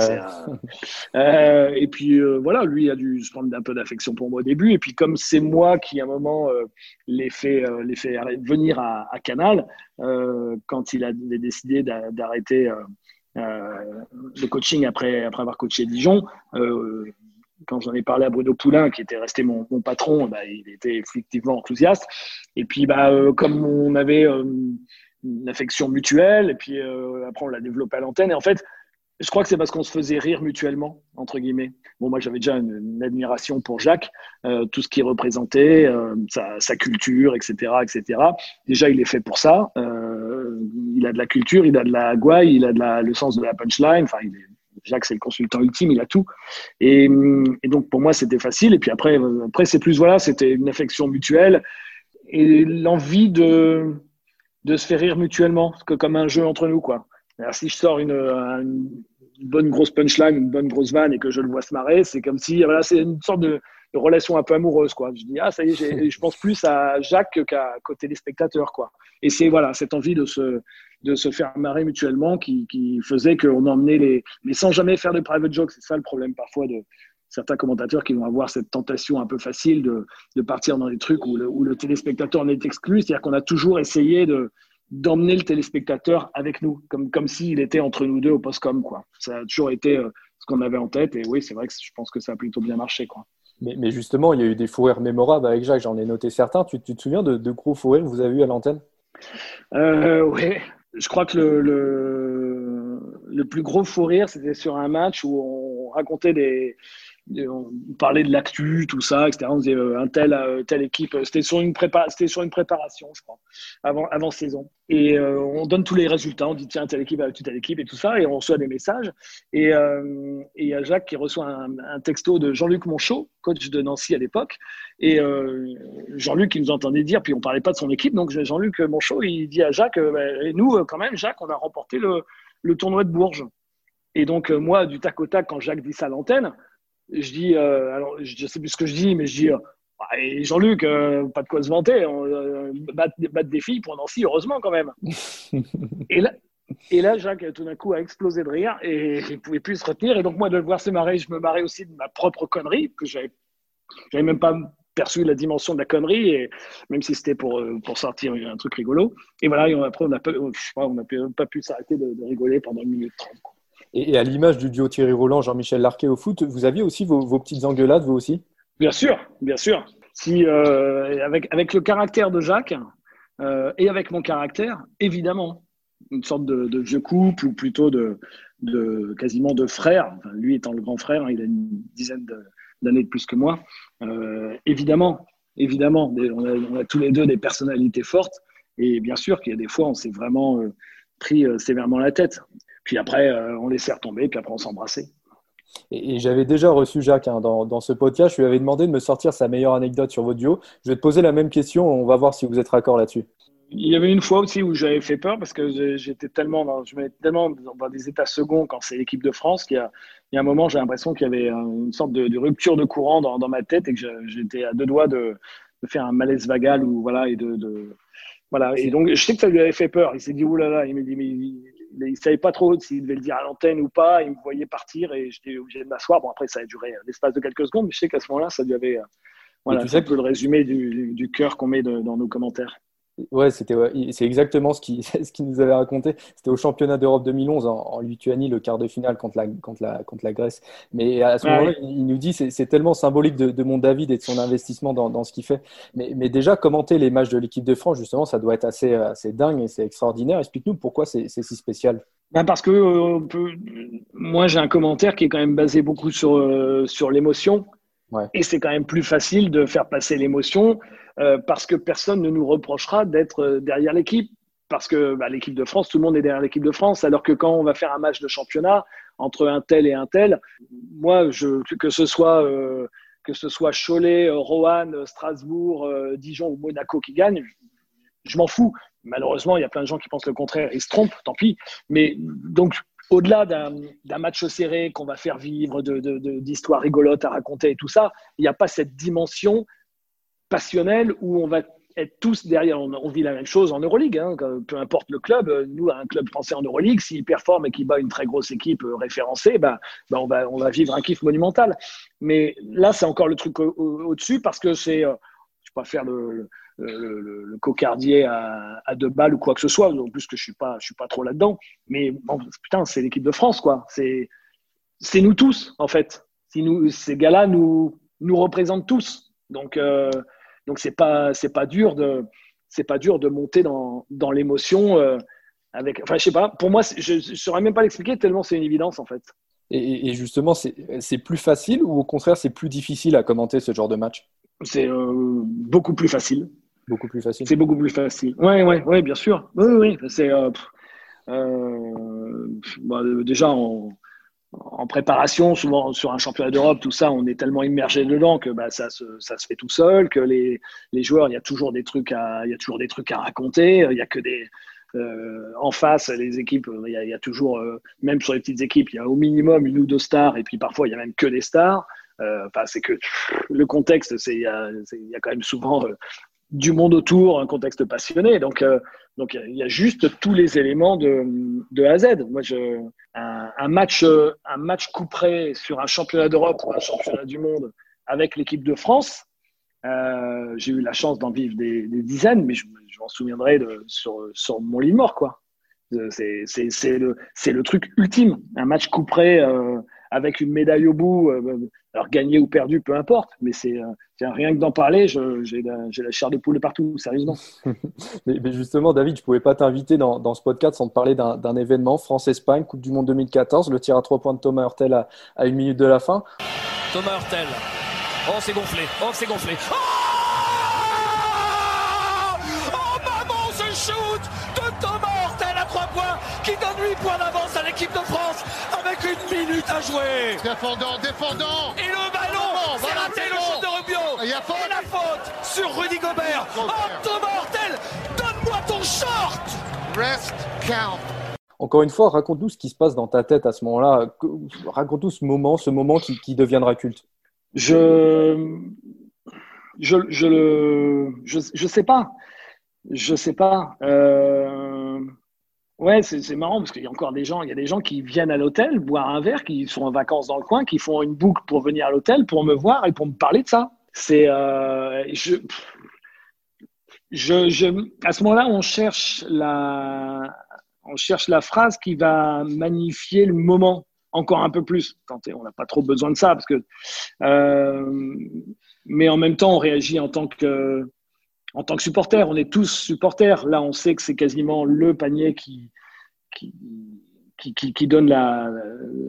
et puis voilà, lui a dû se prendre un peu d'affection pour moi au début. Et puis comme c'est moi qui à un moment l'ai fait, fait venir à, à Canal, quand il a décidé d'arrêter euh, le coaching après, après avoir coaché Dijon. Euh, quand j'en ai parlé à Bruno Poulain, qui était resté mon, patron, bah, il était effectivement enthousiaste. Et puis, bah, euh, comme on avait une affection mutuelle, et puis après on l'a développé à l'antenne. Et en fait, je crois que c'est parce qu'on se faisait rire mutuellement, entre guillemets. Bon, moi, j'avais déjà une, admiration pour Jacques, euh, tout ce qu'il représentait, euh, sa, sa, culture, etc., etc. Déjà, il est fait pour ça. Euh, il a de la culture, il a de la gouaille, il a le sens de la punchline. Enfin, Jacques, c'est le consultant ultime, il a tout. Et, et donc, pour moi, c'était facile. Et puis après, après c'est plus, voilà, c'était une affection mutuelle et l'envie de, de se faire rire mutuellement, que comme un jeu entre nous, quoi. Alors, si je sors une, bonne grosse punchline, une bonne grosse vanne et que je le vois se marrer, c'est comme si, voilà, c'est une sorte de, relation un peu amoureuse, quoi. Je dis, ah, ça y est, je pense plus à Jacques qu'à côté des spectateurs, quoi. Et c'est, voilà, cette envie de se, de se faire marrer mutuellement qui, qui faisait qu'on emmenait les, mais sans jamais faire de private jokes. C'est ça le problème parfois de, certains commentateurs qui vont avoir cette tentation un peu facile de, de partir dans des trucs où le, où le téléspectateur en est exclu. C'est-à-dire qu'on a toujours essayé de, d'emmener le téléspectateur avec nous, comme, comme s'il était entre nous deux au postcom. Quoi. Ça a toujours été euh, ce qu'on avait en tête. Et oui, c'est vrai que je pense que ça a plutôt bien marché. Quoi. Mais, justement, il y a eu des fous rires mémorables avec Jacques. J'en ai noté certains. Tu, te souviens de, de gros fous rires que vous avez eu à l'antenne? Euh, Oui. Je crois que le, le, le plus gros fou rire, c'était sur un match où on racontait des, on parlait de l'actu, tout ça, etc. On disait euh, un tel, euh, telle équipe. C'était sur une prépa, c'était sur une préparation, je crois, avant, saison. Et euh, on donne tous les résultats. On dit tiens telle équipe telle équipe et tout ça, et on reçoit des messages. Et il y a Jacques qui reçoit un, texto de Jean-Luc Monchot, coach de Nancy à l'époque. Et Jean-Luc, il nous entendait dire, puis on parlait pas de son équipe, donc Jean-Luc Monchot, il dit à Jacques, bah, nous quand même, Jacques, on a remporté le tournoi de Bourges. Et donc moi, du tac au tac, quand Jacques dit ça à l'antenne je dis, euh, alors je sais plus ce que je dis, mais je dis, euh, bah, Jean-Luc, euh, pas de quoi se vanter, on, battre, des filles pour Nancy, heureusement quand même. et, là, et là, Jacques, tout d'un coup, a explosé de rire et il ne pouvait plus se retenir. Et donc, moi, de le voir se marrer, je me marrais aussi de ma propre connerie, que j'avais, même pas perçu la dimension de la connerie, et même si c'était pour, pour sortir un truc rigolo. Et voilà, et après, on n'a pas, on pas pu s'arrêter de, de, rigoler pendant une minute trente. Et, à l'image du duo Thierry Roland, Jean-Michel Larquet au foot, vous aviez aussi vos, petites engueulades, vous aussi? Bien sûr, bien sûr. Si, euh, avec, avec le caractère de Jacques euh, et avec mon caractère, évidemment, une sorte de, vieux couple ou plutôt de, de quasiment de frère. lui étant le grand frère, hein, il a une dizaine d'années de plus que moi. Euh, évidemment, évidemment, on a, on a, tous les deux des personnalités fortes. Et bien sûr qu'il y a des fois, on s'est vraiment pris sévèrement la tête. Puis après, euh, on laissait retomber, puis après, on s'embrassait. Et, j'avais déjà reçu Jacques hein, dans, ce podcast. Je lui avais demandé de me sortir sa meilleure anecdote sur votre duo. Je vais te poser la même question. On va voir si vous êtes raccord là-dessus. Il y avait une fois aussi où j'avais fait peur parce que j'étais tellement, dans, je mettais tellement dans des états seconds quand c'est l'équipe de France qu'il y, a, il y a un moment, j'ai l'impression qu'il y avait une sorte de, rupture de courant dans, dans, ma tête et que j'étais à deux doigts de, de, faire un malaise vagal ou voilà et de, de voilà. Et donc, je sais que ça lui avait fait peur. Il s'est dit, oulala, il m'a dit, mais il ne savait pas trop s'il devait le dire à l'antenne ou pas. Il me voyait partir et j'étais obligé de m'asseoir. Bon, après, ça a duré l'espace de quelques secondes, mais je sais qu'à ce moment-là, ça lui avait. Euh, voilà, tu sais que le résumé du, du cœur qu'on met dans nos commentaires. Ouais, c'était c'est exactement ce qu'il ce qui nous avait raconté. C'était au championnat d'Europe 2011 en, Lituanie, le quart de finale contre la, contre la, contre la Grèce. Mais à ce moment-là, il, nous dit c'est tellement symbolique de, de, mon David et de son investissement dans, dans ce qu'il fait. Mais, mais, déjà, commenter les matchs de l'équipe de France, justement, ça doit être assez, assez dingue et c'est extraordinaire. Explique-nous pourquoi c'est si spécial. Ben parce que euh, peut... moi, j'ai un commentaire qui est quand même basé beaucoup sur, euh, sur l'émotion. Et c'est quand même plus facile de faire passer l'émotion euh, parce que personne ne nous reprochera d'être euh, derrière l'équipe. Parce que bah, l'équipe de France, tout le monde est derrière l'équipe de France, alors que quand on va faire un match de championnat entre un tel et un tel, moi, je, que ce soit euh, que ce soit Cholet, Roanne, Strasbourg, Dijon ou Monaco qui gagnent, je m'en fous. Malheureusement, il y a plein de gens qui pensent le contraire. Ils se trompent, tant pis. Mais donc, au-delà d'un match serré qu'on va faire vivre, d'histoires de, rigolotes à raconter et tout ça, il n'y a pas cette dimension passionnel où on va être tous derrière. On, vit la même chose en Euroleague, hein, peu importe le club. Nous, un club français en Euroleague, s'il performe et qu'il bat une très grosse équipe euh, référencée, bah, bah, on, va, on va vivre un kiff monumental. Mais là, c'est encore le truc au-dessus parce que c'est. Euh, je ne vais pas faire le, cocardier à, à, deux balles ou quoi que ce soit, en plus que je ne suis, pas, je suis pas trop là-dedans. Mais putain, c'est l'équipe de France, quoi. C'est nous tous, en fait. Si nous, ces gars-là nous, nous représentent tous. Donc, euh, donc c'est pas c'est pas dur de c'est pas dur de monter dans, dans l'émotion euh, avec. Enfin, je sais pas. Pour moi, je ne saurais même pas l'expliquer tellement c'est une évidence en fait. Et, justement, c'est plus facile ou au contraire c'est plus difficile à commenter ce genre de match? C'est euh, beaucoup plus facile. Beaucoup plus facile. C'est beaucoup plus facile. Ouais, ouais, ouais, bien sûr. Oui, oui. C'est euh, bah, déjà on en préparation, souvent sur un championnat d'Europe, tout ça, on est tellement immergé dedans que bah, ça, se, fait tout seul, que les, joueurs, il y a toujours des trucs à, il y a toujours des trucs à raconter, il y a que des, euh, en face, les équipes, il y a, toujours, euh, même sur les petites équipes, il y a au minimum une ou deux stars, et puis parfois il y a même que des stars. Euh, c'est que le contexte, il y a quand même souvent du monde autour, un contexte passionné. Donc, euh, donc il y a juste tous les éléments de, A à Z. Moi, je, un, match, un match couperé sur un championnat d'Europe ou un championnat du monde avec l'équipe de France. Euh, j'ai eu la chance d'en vivre des, dizaines, mais je, m'en souviendrai sur, sur mon lit mort, quoi. C'est le, le truc ultime. Un match couperé euh, avec une médaille au bout, euh, alors gagné ou perdu, peu importe, mais c'est euh, rien que d'en parler, j'ai la, la, chair de poule partout, sérieusement. mais, justement, David, je ne pouvais pas t'inviter dans, dans, ce podcast sans te parler d'un événement, France-Espagne, Coupe du Monde 2014, le tir à trois points de Thomas Hurtel à, à une minute de la fin. Thomas Hurtel, oh c'est gonflé, oh c'est gonflé, oh une minute à jouer. Défendant, défendant. Et le ballon, c'est raté le shoot de Rubio. Et, la faute sur Rudy Gobert. Oh, Thomas Hortel, donne-moi ton short. Rest count. Encore une fois, raconte-nous ce qui se passe dans ta tête à ce moment-là. Raconte-nous ce moment, ce moment qui, qui deviendra culte. Je, je, je le, je, je sais pas, je sais pas. Euh, Ouais, c'est marrant parce qu'il y a encore des gens, il y a des gens qui viennent à l'hôtel boire un verre, qui sont en vacances dans le coin, qui font une boucle pour venir à l'hôtel, pour me voir et pour me parler de ça. C'est, euh, je, je, je, à ce moment-là, on cherche la, on cherche la phrase qui va magnifier le moment encore un peu plus. on n'a pas trop besoin de ça parce que, euh, mais en même temps, on réagit en tant que en tant que supporter, on est tous supporters. Là, on sait que c'est quasiment le panier qui, qui, qui, donne la,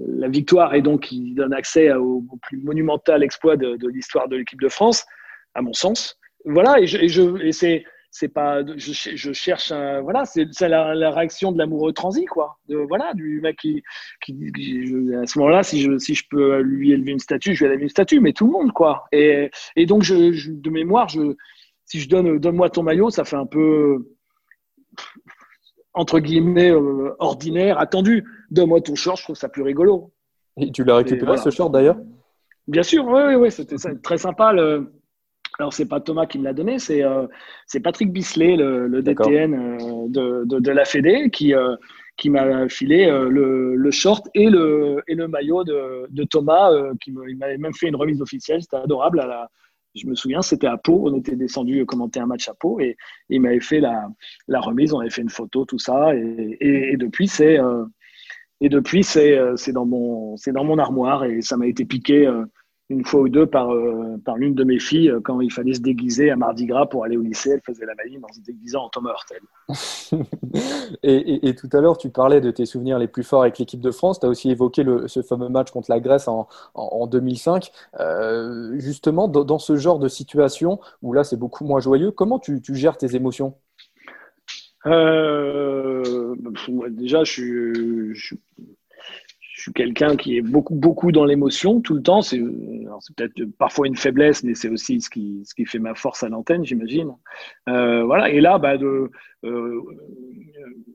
la, victoire et donc qui donne accès au, plus monumental exploit de, l'histoire de l'équipe de France, à mon sens. Voilà, et, je, et, c'est c'est pas je, je, cherche voilà c'est la, la, réaction de l'amoureux transi quoi voilà du mec qui, qui, à ce moment-là si je si je peux lui élever une statue je vais élever une statue mais tout le monde quoi et, et donc de mémoire je si je donne donne-moi ton maillot, ça fait un peu entre guillemets euh, ordinaire, attendu. Donne-moi ton short, je trouve ça plus rigolo. Et tu l'as récupéré ce short d'ailleurs? Bien sûr, oui, oui, oui c'était très sympa. Le... Alors c'est pas Thomas qui me l'a donné, c'est euh, Patrick Bisley, le, DTN euh, de, de, de, la Fédé, qui qui m'a filé le, le, short et le, et le maillot de, de Thomas, qui m'avait même fait une remise officielle, c'était adorable à la, je me souviens, c'était à Pau. On était descendu commenter un match à Pau et, il m'avait fait la, remise. On avait fait une photo, tout ça. Et, depuis, c'est et depuis c'est euh, euh, dans mon c'est dans mon armoire et ça m'a été piqué euh, une fois ou deux par, euh, par l'une de mes filles euh, quand il fallait se déguiser à Mardi Gras pour aller au lycée. Elle faisait la maline en se déguisant en Thomas Hurtel. et, et, tout à l'heure, tu parlais de tes souvenirs les plus forts avec l'équipe de France. Tu as aussi évoqué le, ce fameux match contre la Grèce en, en, 2005. Euh, justement, dans, ce genre de situation où là, c'est beaucoup moins joyeux, comment tu, tu gères tes émotions? Déjà, je suis, je, suis quelqu'un qui est beaucoup, beaucoup dans l'émotion tout le temps. C'est, peut-être parfois une faiblesse, mais c'est aussi ce qui, ce qui fait ma force à l'antenne, j'imagine. Euh, voilà. Et là, bah, euh,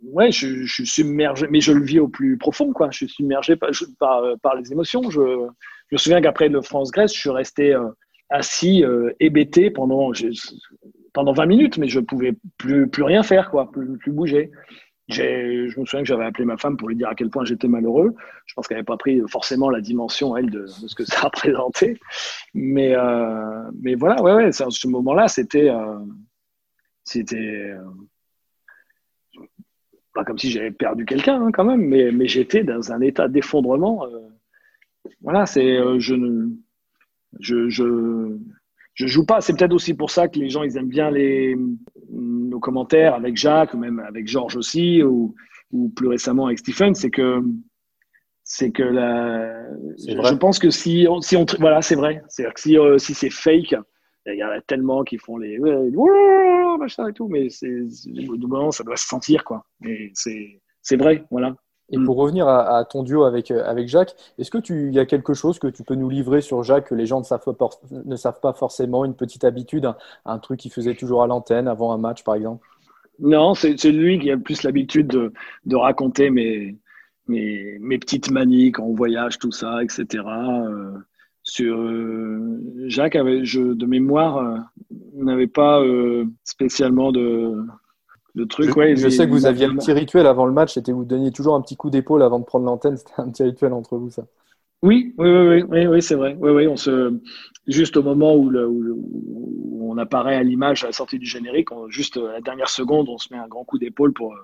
ouais, je, suis submergé, mais je le vis au plus profond, quoi. Je suis submergé par, les émotions. Je, me souviens qu'après le France-Grèce, je suis resté euh, assis, hébété pendant, pendant 20 minutes, mais je pouvais plus, plus rien faire, quoi, plus bouger je me souviens que j'avais appelé ma femme pour lui dire à quel point j'étais malheureux. Je pense qu'elle n'avait pas pris forcément la dimension, elle, de, ce que ça représentait. Mais, euh, mais voilà, ouais, ouais, ce moment-là, c'était. Euh, c'était. Euh, pas comme si j'avais perdu quelqu'un, hein, quand même, mais, mais j'étais dans un état d'effondrement. voilà, c'est. je, je, je, je joue pas. C'est peut-être aussi pour ça que les gens ils aiment bien les nos commentaires avec Jacques, ou même avec Georges aussi, ou, ou plus récemment avec Stephen, c'est que c'est que la, je pense que si on, si on voilà c'est vrai, c'est que si euh, si c'est fake, il y en a tellement qui font les machin et tout, mais c'est ça doit se sentir quoi. Mais c'est c'est vrai, voilà. Et pour revenir à, ton duo avec, euh, avec Jacques, est-ce tu y a quelque chose que tu peux nous livrer sur Jacques que les gens ne savent pas, ne savent pas forcément, une petite habitude, un, truc qu'il faisait toujours à l'antenne avant un match par exemple? Non, c'est lui qui a le plus l'habitude de, de, raconter mes, mes, mes, petites manies quand on voyage, tout ça, etc. Euh, sur euh, Jacques avait, je, de mémoire, on n'avait pas spécialement de, de trucs. Je, ouais, je sais que vous aviez un petit rituel avant le match, c'était vous donniez toujours un petit coup d'épaule avant de prendre l'antenne. C'était un petit rituel entre vous, ça. Oui, oui, oui, oui, oui, c'est vrai. Oui, oui, on se juste au moment où, le, où, on apparaît à l'image à la sortie du générique, juste à la dernière seconde, on se met un grand coup d'épaule pour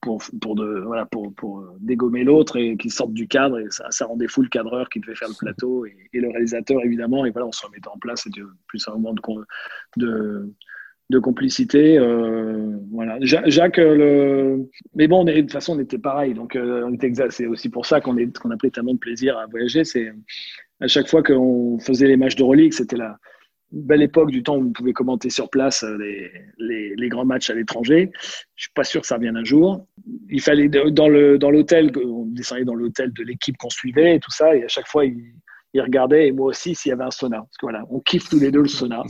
pour pour de voilà pour, pour dégommer l'autre et qu'il sorte du cadre et ça, ça rendait fou le cadreur qui devait faire le plateau et, le réalisateur évidemment et voilà on se remettait en place c'était plus un moment de, de de complicité. Euh, voilà. Jacques, euh, le... mais bon, de toute façon, on était pareil. Donc, euh, on C'est aussi pour ça qu'on est... a pris tellement de plaisir à voyager. C'est à chaque fois qu'on faisait les matchs de relique, c'était la belle époque du temps où on pouvait commenter sur place les, grands matchs à l'étranger. Je suis pas sûr que ça revienne un jour. Il fallait dans dans l'hôtel, on descendait dans l'hôtel de l'équipe qu'on suivait et tout ça, et à chaque fois il, il regardait et moi aussi s'il y avait un sauna. Parce que voilà, on kiffe tous les deux le sauna.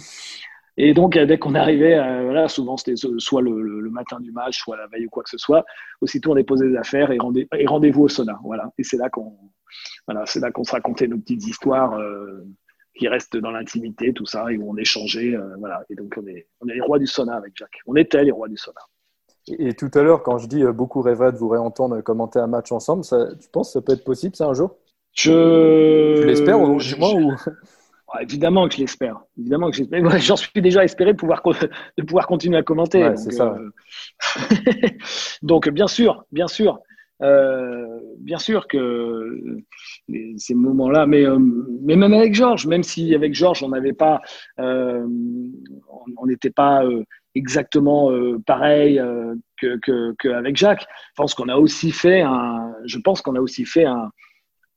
Et donc, dès qu'on arrivait, euh, voilà, souvent c'était soit le, matin du match, soit la veille ou quoi que ce soit, aussitôt on déposait des affaires et, rendez-vous au sauna. Voilà. Et c'est là qu'on voilà, c'est là qu'on se racontait nos petites histoires euh, qui restent dans l'intimité, tout ça, et où on échangeait. Euh, voilà. Et donc, on est, on est les rois du sauna avec Jacques. On était les rois du sauna. Et, tout à l'heure, quand je dis beaucoup rêveraient de vous réentendre commenter un match ensemble, ça, tu penses que ça peut être possible, ça, un jour? Je. l'espère, au moins, ou... Ah, évidemment que je l'espère. Évidemment que j'espère. J'en suis déjà espéré de pouvoir, de pouvoir continuer à commenter. donc, ça. Euh, donc, bien sûr, bien sûr. Euh, bien sûr que ces moments-là, mais, euh, mais même avec Georges, même si avec Georges on n'avait pas, on n'était pas exactement pareil que, que, que, Jacques. Je pense qu'on a aussi fait un, je pense qu'on a aussi fait un,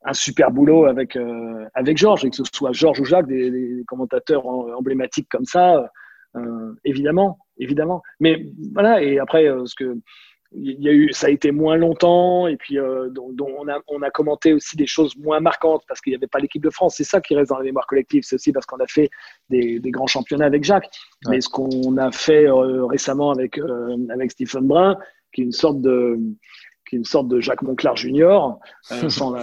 un super boulot avec, euh, avec Georges, et que ce soit Georges ou Jacques, des, commentateurs emblématiques comme ça, euh, évidemment, évidemment. Mais voilà, et après, euh, ce que il y a eu, ça a été moins longtemps, et puis dont, on, a, on a commenté aussi des choses moins marquantes parce qu'il n'y avait pas l'équipe de France. C'est ça qui reste dans la mémoire collective. C'est aussi parce qu'on a fait des, des, grands championnats avec Jacques. Mais ce qu'on a fait récemment avec, avec Stephen Brun, qui est une sorte de qui est une sorte de Jacques Monclar Junior, euh, sans,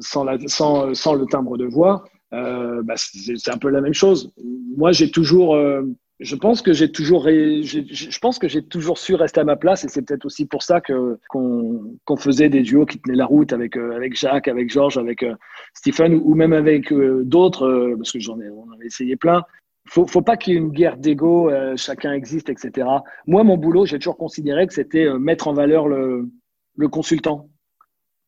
sans, sans, sans, le timbre de voix, euh, bah, c'est un peu la même chose. Moi, j'ai toujours, euh, je pense que j'ai toujours, je pense que j'ai toujours su rester à ma place, et c'est peut-être aussi pour ça que qu'on faisait des duos qui tenaient la route avec avec Jacques, avec Georges, avec Stephen, ou, même avec d'autres, parce que j'en ai, on en a essayé plein faut, faut pas qu'il y ait une guerre d'ego, chacun existe, etc. Moi, mon boulot, j'ai toujours considéré que c'était mettre en valeur le, le consultant,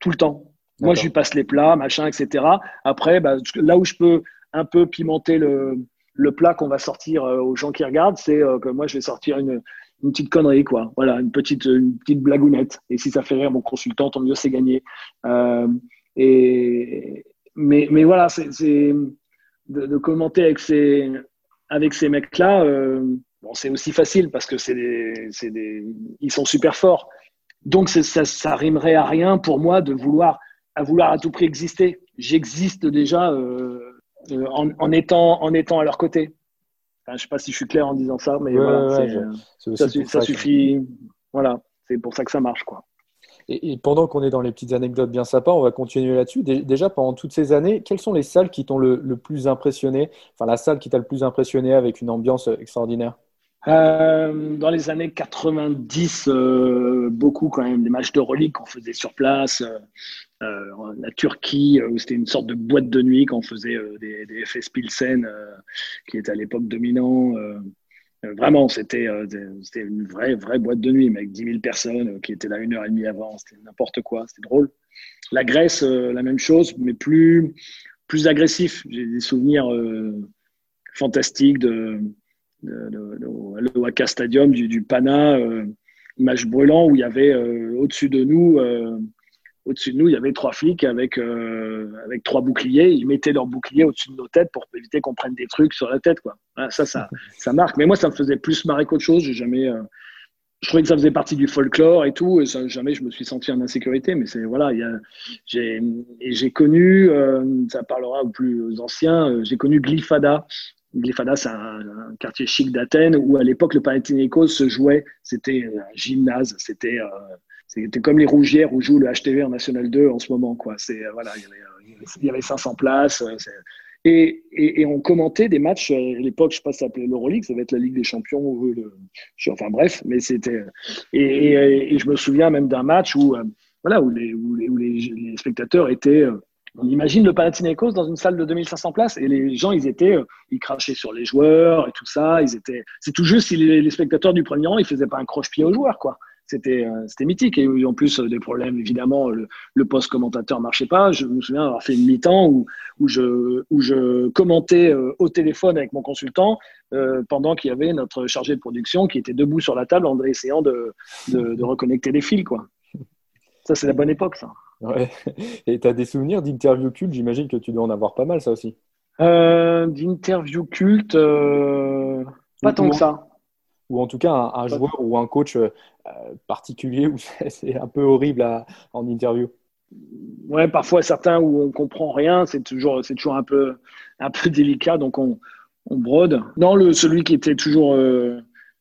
tout le temps. Moi, je lui passe les plats, machin, etc. Après, bah, là où je peux un peu pimenter le, le plat qu'on va sortir euh, aux gens qui regardent, c'est euh, que moi, je vais sortir une, une, petite connerie, quoi. Voilà, une petite, une petite blagounette. Et si ça fait rire mon consultant, tant mieux, c'est gagné. Euh, et, mais, mais voilà, c'est de, de, commenter avec ces, avec ces mecs-là. bon, c'est aussi facile parce que c'est des, des, ils sont super forts. Donc ça, ça rimerait à rien pour moi de vouloir à vouloir à tout prix exister. J'existe déjà euh, euh, en, étant en étant à leur côté. je ne sais pas si je suis clair en disant ça, mais voilà, ça, suffit. Voilà, c'est pour ça que ça marche, quoi. Et, pendant qu'on est dans les petites anecdotes bien sympas, on va continuer là-dessus. Déjà, pendant toutes ces années, quelles sont les salles qui t'ont le, le, plus impressionné? Enfin, la salle qui t'a le plus impressionné avec une ambiance extraordinaire? Euh, dans les années 90, euh, beaucoup quand même des matchs de relique qu'on faisait sur place. Euh, la Turquie, où c'était une sorte de boîte de nuit qu'on faisait des, des, FS Pilsen, qui était à l'époque dominant. vraiment, c'était c'était une vraie, vraie boîte de nuit, mais avec 10 000 personnes qui étaient là une heure et demie avant. C'était n'importe quoi, c'était drôle. La Grèce, la même chose, mais plus, plus agressif. J'ai des souvenirs fantastiques de le Waka Stadium du, du Pana, euh, match brûlant où il y avait euh, au-dessus de nous, euh, au-dessus de nous, il y avait trois flics avec avec trois boucliers. Ils mettaient leurs boucliers au-dessus de nos têtes pour éviter qu'on prenne des trucs sur la tête, quoi. Ah, ça, ça, ça marque. Mais moi, ça me faisait plus marrer qu'autre chose. J'ai jamais je trouvais que ça faisait partie du folklore et tout, et ça, jamais je me suis senti en insécurité. Mais c'est voilà, j'ai j'ai connu, ça parlera aux plus anciens, j'ai connu Glyphada, Glyphada, c'est un, quartier chic d'Athènes où à l'époque le Panathinaikos se jouait, c'était un gymnase, c'était euh, c'était comme les Rougières où joue le HTV en National 2 en ce moment quoi. Euh, voilà, il y, avait, il y avait 500 places. Euh, Et, et, on commentait des matchs, à l'époque, je sais pas si ça s'appelait l'Euroleague, ça va être la Ligue des Champions, ou le, enfin bref, mais c'était. Et, et, je me souviens même d'un match où, voilà, où, les, où, les, où les, spectateurs étaient. On imagine le Panathinaikos dans une salle de 2500 places et les gens, ils étaient, ils crachaient sur les joueurs et tout ça. Ils étaient, c'est tout juste si les, spectateurs du premier rang, ils faisaient pas un croche-pied aux joueurs, quoi. C'était euh, c'était mythique. Et en plus euh, des problèmes évidemment le, le poste commentateur marchait pas. Je me souviens avoir fait une mi-temps où, où je où je commentais euh, au téléphone avec mon consultant pendant qu'il y avait notre chargé de production qui était debout sur la table en essayant de, de, reconnecter les fils quoi. Ça c'est la bonne époque ça ouais. et tu as des souvenirs d'interview culte? J'imagine que tu dois en avoir pas mal ça aussi. D'interview culte pas tant que ça. ou en tout cas un, joueur ou un coach euh, particulier où c'est un peu horrible en interview. Ouais, parfois certains où on comprend rien, c'est toujours, c'est toujours un peu, un peu délicat, donc on, on brode. Non, le, celui qui était toujours euh,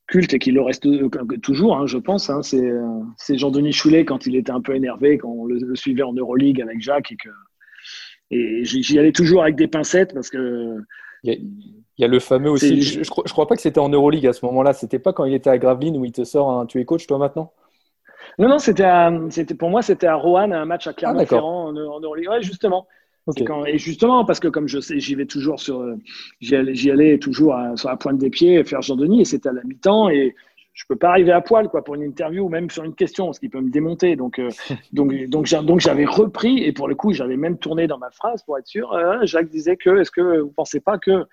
culte et qui le reste euh, toujours, hein, je pense, hein, c'est, Jean-Denis Choulet quand il était un peu énervé, quand on le, suivait en Euroleague avec Jacques et que et j'y allais toujours avec des pincettes parce que il y a le fameux aussi. Je, je, crois pas que c'était en Euroleague à ce moment-là. C'était pas quand il était à Gravelines où il te sort un tu es coach toi maintenant? Non, non, c'était, c'était pour moi, c'était à Roanne, un match à Clermont-Ferrand en, en, Euroleague. Ouais, justement. Et justement, parce que comme je sais, j'y vais toujours sur, j'y allais, j'y allais toujours sur la pointe des pieds faire Jean-Denis et c'était à la mi-temps et je peux pas arriver à poil quoi pour une interview ou même sur une question, ce qui peut me démonter. Donc, euh, donc, donc, donc j'avais repris et pour le coup, j'avais même tourné dans ma phrase pour être sûr. Euh, Jacques disait que, est-ce que vous pensez pas que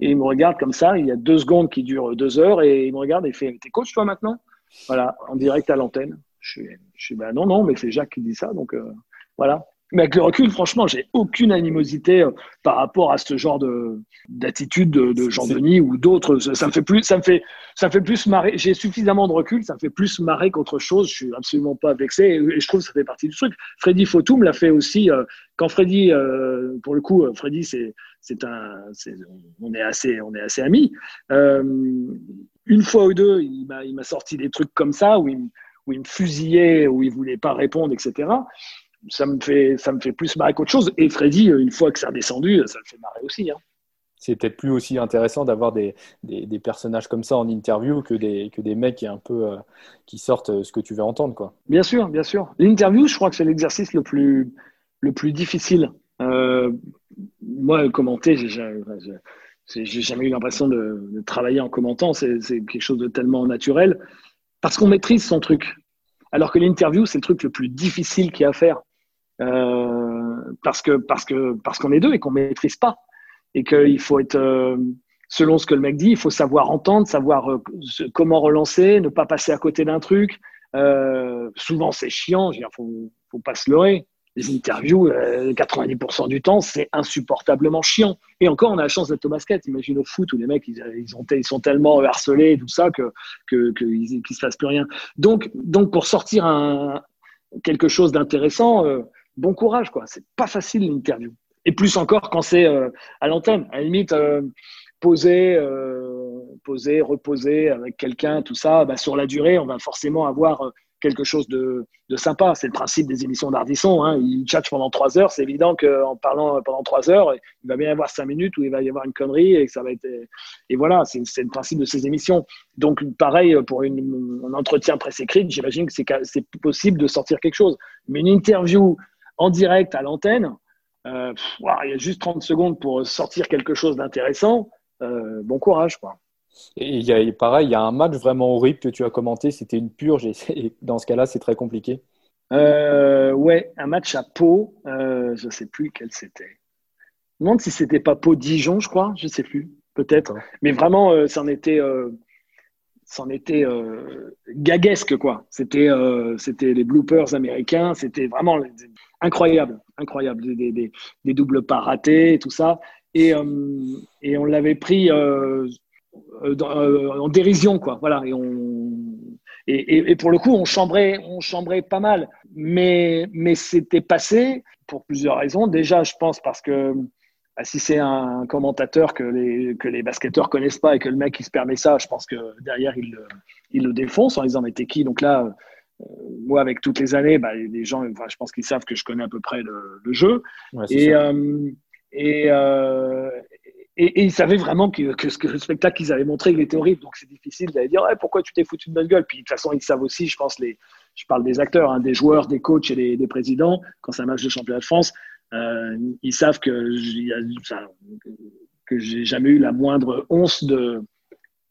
et il me regarde comme ça, il y a deux secondes qui durent deux heures, et il me regarde et il fait T'es coach toi maintenant? Voilà, en direct à l'antenne. Je suis, je suis bah non, non, mais c'est Jacques qui dit ça, donc euh, voilà. Mais avec le recul, franchement, j'ai aucune animosité euh, par rapport à ce genre de d'attitude de, Jean-Denis ou d'autres. Ça me fait plus, ça me fait, ça me fait plus marrer. J'ai suffisamment de recul, ça me fait plus marrer qu'autre chose. Je suis absolument pas vexé et, je trouve que ça fait partie du truc. Freddy Fotoum l'a fait aussi. Euh, quand Freddy, euh, pour le coup, Freddy, c'est, c'est un, on est assez, on est assez amis. une fois ou deux, il m'a, il m'a sorti des trucs comme ça où il, où il me fusillait, où il voulait pas répondre, etc ça me fait, ça me fait plus marrer qu'autre chose. Et Freddy, une fois que ça a descendu, ça me fait marrer aussi. Hein. C'est peut-être plus aussi intéressant d'avoir des, des, personnages comme ça en interview que des, que des mecs qui, un peu, euh, qui sortent euh, ce que tu veux entendre. Quoi. Bien sûr, bien sûr. L'interview, je crois que c'est l'exercice le plus, le plus difficile. Euh, moi, commenter, j'ai jamais eu l'impression de, de, travailler en commentant. C'est quelque chose de tellement naturel. Parce qu'on maîtrise son truc. Alors que l'interview, c'est le truc le plus difficile qu'il y a à faire. Euh, parce que parce que parce qu'on est deux et qu'on maîtrise pas et qu'il faut être euh, selon ce que le mec dit, il faut savoir entendre, savoir euh, comment relancer, ne pas passer à côté d'un truc. souvent c'est chiant, il faut faut pas se leurrer. Les interviews, 90% du temps, c'est insupportablement chiant. Et encore, on a la chance d'être au basket. Imagine au foot où les mecs, ils, ils, ont, ils sont tellement harcelés, tout ça, que qu'il que, ne se passe plus rien. Donc, donc pour sortir un, quelque chose d'intéressant, bon courage, quoi. C'est pas facile l'interview. Et plus encore quand c'est euh, à l'antenne. À la limite, euh, poser, euh, poser, reposer avec quelqu'un, tout ça, bah, sur la durée, on va forcément avoir quelque chose de, sympa. C'est le principe des émissions d'Ardisson. Hein. Il chatte pendant trois heures. C'est évident qu'en parlant pendant trois heures, il va bien y avoir cinq minutes où il va y avoir une connerie et que ça va être. Et voilà, c'est le principe de ces émissions. Donc, pareil, pour une, un entretien presse écrite, j'imagine que c'est possible de sortir quelque chose. Mais une interview en direct à l'antenne, euh, il y a juste 30 secondes pour sortir quelque chose d'intéressant. Euh, bon courage, quoi. Et il y a, pareil, il y a un match vraiment horrible que tu as commenté, c'était une purge, et dans ce cas-là, c'est très compliqué. Euh, ouais, un match à Pau, je ne sais plus quel c'était. Je me demande si c'était pas Pau-Dijon, je crois, je ne sais plus, peut-être. Mais vraiment, ça en était, c'en était gaguesque, quoi. C'était, c'était les bloopers américains, c'était vraiment incroyable, incroyable, des, doubles pas ratés et tout ça. Et, euh, et on l'avait pris euh, euh, en dérision, quoi. Voilà. Et, on, et, pour le coup, on chambrait, on chambrait pas mal. Mais, mais c'était passé pour plusieurs raisons. Déjà, je pense parce que bah, si c'est un commentateur que les, que les basketteurs connaissent pas et que le mec il se permet ça, je pense que derrière il, il le défonce en disant mais t'es qui? Donc là, moi, avec toutes les années, bah, les gens, je pense qu'ils savent que je connais à peu près le, jeu. et, euh, Et, euh, et, ils savaient vraiment que, que, le spectacle qu'ils avaient montré, il était horrible. Donc c'est difficile d'aller dire pourquoi tu t'es foutu de notre gueule? Puis de toute façon, ils savent aussi, je pense, les, je parle des acteurs, hein, des joueurs, des coachs et des, présidents, quand c'est un match de championnat de France, euh, ils savent que, que j'ai jamais eu la moindre once de,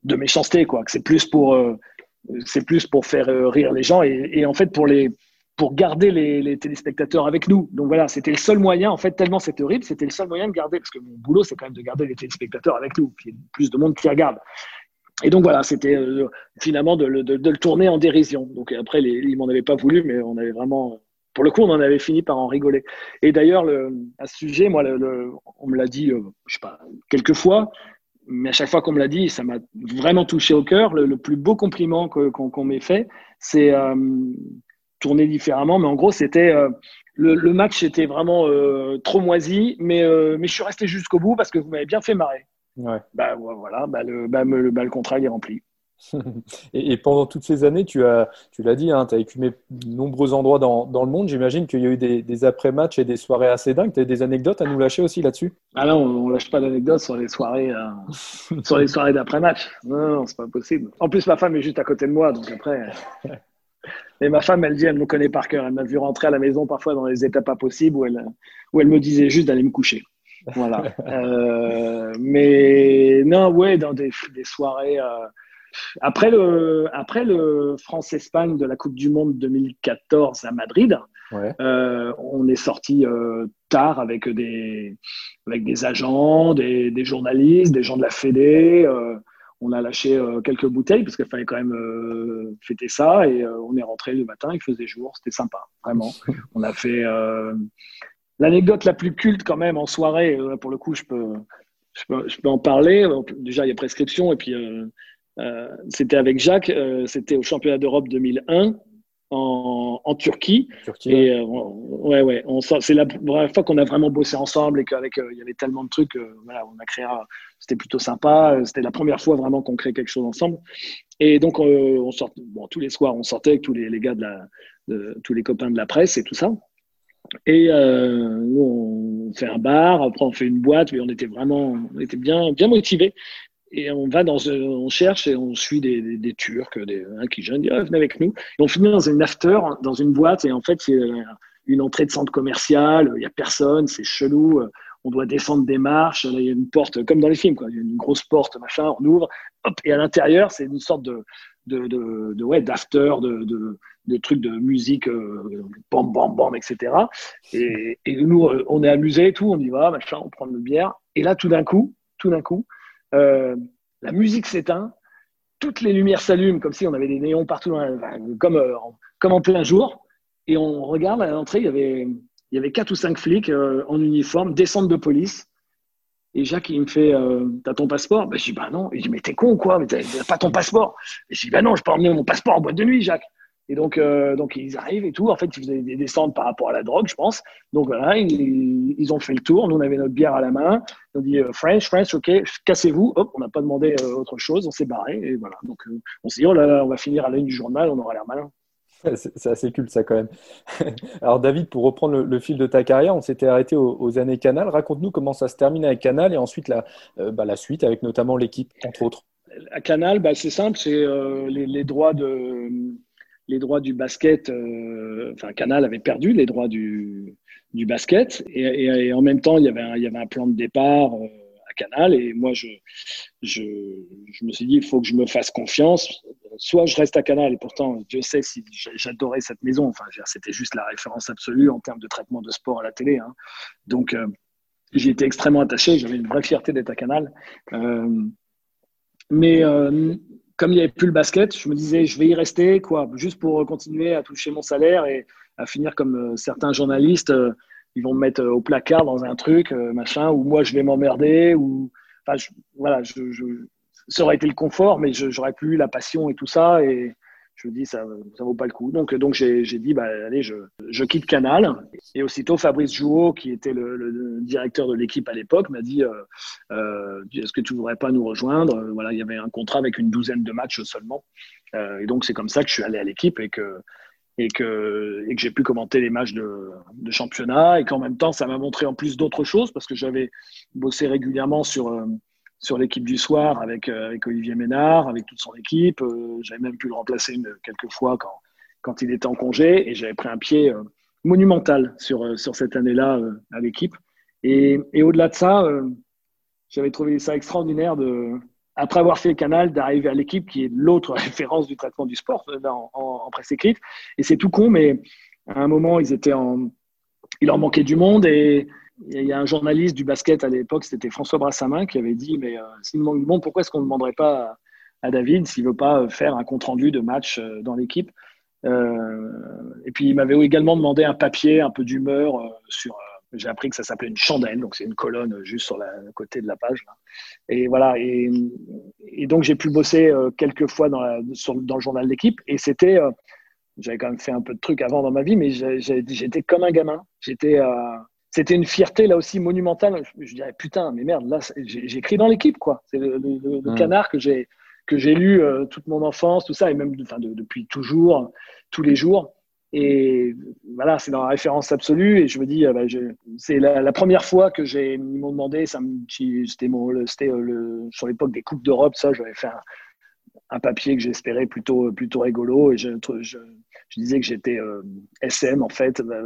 de méchanceté, quoi. Que c'est plus pour, euh, c'est plus pour faire rire les gens et, en fait pour les pour garder les, téléspectateurs avec nous. Donc voilà, c'était le seul moyen, en fait, tellement c'était horrible, c'était le seul moyen de garder, parce que mon boulot, c'est quand même de garder les téléspectateurs avec nous, qu'il y ait plus de monde qui regarde. Et donc voilà, c'était euh, finalement de, le tourner en dérision. Donc après, les, ils m'en avaient pas voulu, mais on avait vraiment, pour le coup, on en avait fini par en rigoler. Et d'ailleurs, à ce sujet, moi, le, on me l'a dit, euh, je sais pas, quelques fois, mais à chaque fois qu'on me l'a dit, ça m'a vraiment touché au cœur. Le, plus beau compliment qu'on m'ait fait, c'est euh, tourner différemment. Mais en gros, c'était euh, le, match était vraiment euh, trop moisi, mais, euh, mais je suis resté jusqu'au bout parce que vous m'avez bien fait marrer. Ouais. Bah, voilà, bah, le, bah, le, bah, le contrat est rempli. et, pendant toutes ces années, tu as, tu l'as dit, hein, tu as écumé de nombreux endroits dans, dans le monde. J'imagine qu'il y a eu des, des après-matchs et des soirées assez dingues. Tu as des anecdotes à nous lâcher aussi là-dessus? Ah non, on ne lâche pas d'anecdotes sur les soirées, sur les soirées d'après-match. Non, non, c'est pas possible. En plus, ma femme est juste à côté de moi, donc après. Et ma femme, elle dit, elle me connaît par cœur. Elle m'a vu rentrer à la maison parfois dans les étapes pas possibles où elle, où elle me disait juste d'aller me coucher. Voilà. euh, mais non, ouais, dans des, des soirées. Euh, après le, après le France-Espagne de la Coupe du Monde 2014 à Madrid, ouais. euh, on est sorti euh, tard avec des, avec des agents, des, des, journalistes, des gens de la Fédé. Euh, on a lâché quelques bouteilles parce qu'il fallait quand même fêter ça et on est rentré le matin, il faisait jour, c'était sympa, vraiment. on a fait l'anecdote la plus culte quand même en soirée, pour le coup je peux, je peux, en parler. Déjà il y a prescription et puis c'était avec Jacques, c'était au championnat d'Europe 2001 en, Turquie. et ouais, ouais, c'est la première fois qu'on a vraiment bossé ensemble et qu'avec il y avait tellement de trucs, voilà, on a créé c'était plutôt sympa. Euh, c'était la première fois vraiment qu'on crée quelque chose ensemble. Et donc, euh, on sort, bon, tous les soirs, on sortait avec tous les, les gars de la, de, tous les copains de la presse et tout ça. Et euh, nous, on fait un bar, après on fait une boîte, mais on était vraiment, on était bien, bien motivés. Et on va dans, on cherche et on suit des, des, des Turcs, des, un qui jeune, dit ah, venez avec nous. Et on finit dans une after, dans une boîte, et en fait c'est une entrée de centre commercial, il y a personne, c'est chelou on doit descendre des marches, il y a une porte, comme dans les films, quoi. il y a une grosse porte, machin, on ouvre, hop, et à l'intérieur, c'est une sorte de, de, de, ouais, d'after, de, de, de, trucs de musique, euh, bam, bam, bam, etc. Et, et, nous, euh, on est amusés et tout, on y va, machin, on prend une bière, et là, tout d'un coup, tout d'un coup, euh, la musique s'éteint, toutes les lumières s'allument, comme si on avait des néons partout, comme, euh, comme en plein jour, et on regarde à l'entrée, il y avait il quatre ou cinq flics euh, en uniforme, descente de police. Et Jacques, il me fait T'as ton passeport? Ben, Je dis Bah non. Il dit Mais t'es con quoi? Mais t'as pas ton passeport? Et Je dis Bah non, je peux emmener mon passeport en boîte de nuit, Jacques. Et donc, euh, donc ils arrivent et tout. En fait, ils faisaient des descentes par rapport à la drogue, je pense. Donc voilà, ils, ont fait le tour. Nous, on avait notre bière à la main. Ils ont dit French, French, ok, cassez-vous. Hop, on n'a pas demandé autre chose. On s'est barré. Et voilà. Donc, on s'est dit Oh là là, on va finir à la du journal, on aura l'air malin. C'est assez culte ça quand même. Alors David, pour reprendre le, fil de ta carrière, on s'était arrêté aux, années Canal. Raconte-nous comment ça se termine avec Canal et ensuite la, euh, bah, la suite avec notamment l'équipe, entre autres. À Canal, bah, c'est simple, c'est euh, les, droits de, les droits du basket. Euh, enfin, Canal avait perdu les droits du, basket et, en même temps, il y avait un, plan de départ. Canal. Et moi, je, je, me suis dit, il faut que je me fasse confiance. Soit je reste à Canal, et pourtant, Dieu sait si j'adorais cette maison. Enfin, c'était juste la référence absolue en termes de traitement de sport à la télé. Hein. Donc, euh, j'y étais extrêmement attaché. J'avais une vraie fierté d'être à Canal. Euh, mais euh, comme il n'y avait plus le basket, je me disais, je vais y rester, quoi, juste pour continuer à toucher mon salaire et à finir comme certains journalistes ils vont me mettre euh, au placard dans un truc, euh, machin, ou moi je vais m'emmerder, ou enfin, voilà, je, ça aurait été le confort, mais j'aurais plus eu la passion et tout ça, et je me dis ça, ça vaut pas le coup. Donc, donc j'ai dit bah allez, je, je, quitte Canal, et aussitôt Fabrice Jouot, qui était le, directeur de l'équipe à l'époque, m'a dit euh, est-ce que tu voudrais pas nous rejoindre? Voilà, il y avait un contrat avec une douzaine de matchs seulement, et donc c'est comme ça que je suis allé à l'équipe et que et que, et que j'ai pu commenter les matchs de, de championnat. Et qu'en même temps, ça m'a montré en plus d'autres choses parce que j'avais bossé régulièrement sur, euh, sur l'équipe du soir avec, euh, avec Olivier Ménard, avec toute son équipe. Euh, j'avais même pu le remplacer une, quelques fois quand, quand il était en congé et j'avais pris un pied monumental sur, sur cette année-là à l'équipe. Et, et au-delà de ça, j'avais trouvé ça extraordinaire de, après avoir fait canal, d'arriver à l'équipe qui est l'autre référence du traitement du sport euh, en, en, presse écrite. Et c'est tout con, mais à un moment, ils étaient en, il leur manquait du monde et il y a un journaliste du basket à l'époque, c'était François Brassamin, qui avait dit Mais euh, s'il manque du monde, pourquoi est-ce qu'on ne demanderait pas à, David s'il ne veut pas faire un compte rendu de match euh, dans l'équipe? Et puis il m'avait également demandé un papier, un peu d'humeur sur j'ai appris que ça s'appelait une chandelle, donc c'est une colonne juste sur le côté de la page. Et voilà. Et, donc j'ai pu bosser euh, quelques fois dans, dans le journal d'équipe. Et c'était, euh, j'avais quand même fait un peu de trucs avant dans ma vie, mais j'étais comme un gamin. J'étais, euh, c'était une fierté là aussi monumentale. Je, je, dirais putain, mais merde, là j'écris dans l'équipe quoi. C'est le, le, le, canard que j'ai que j'ai lu toute mon enfance, tout ça, et même enfin, de, depuis toujours, tous les jours. Et voilà, c'est dans la référence absolue. Et je me dis, euh, bah, c'est la, la, première fois que j'ai, ils m'ont demandé, c'était euh, le, sur l'époque des Coupes d'Europe, ça, j'avais fait un, un, papier que j'espérais plutôt, plutôt rigolo. Et je, je, je disais que j'étais euh, SM, en fait, bah,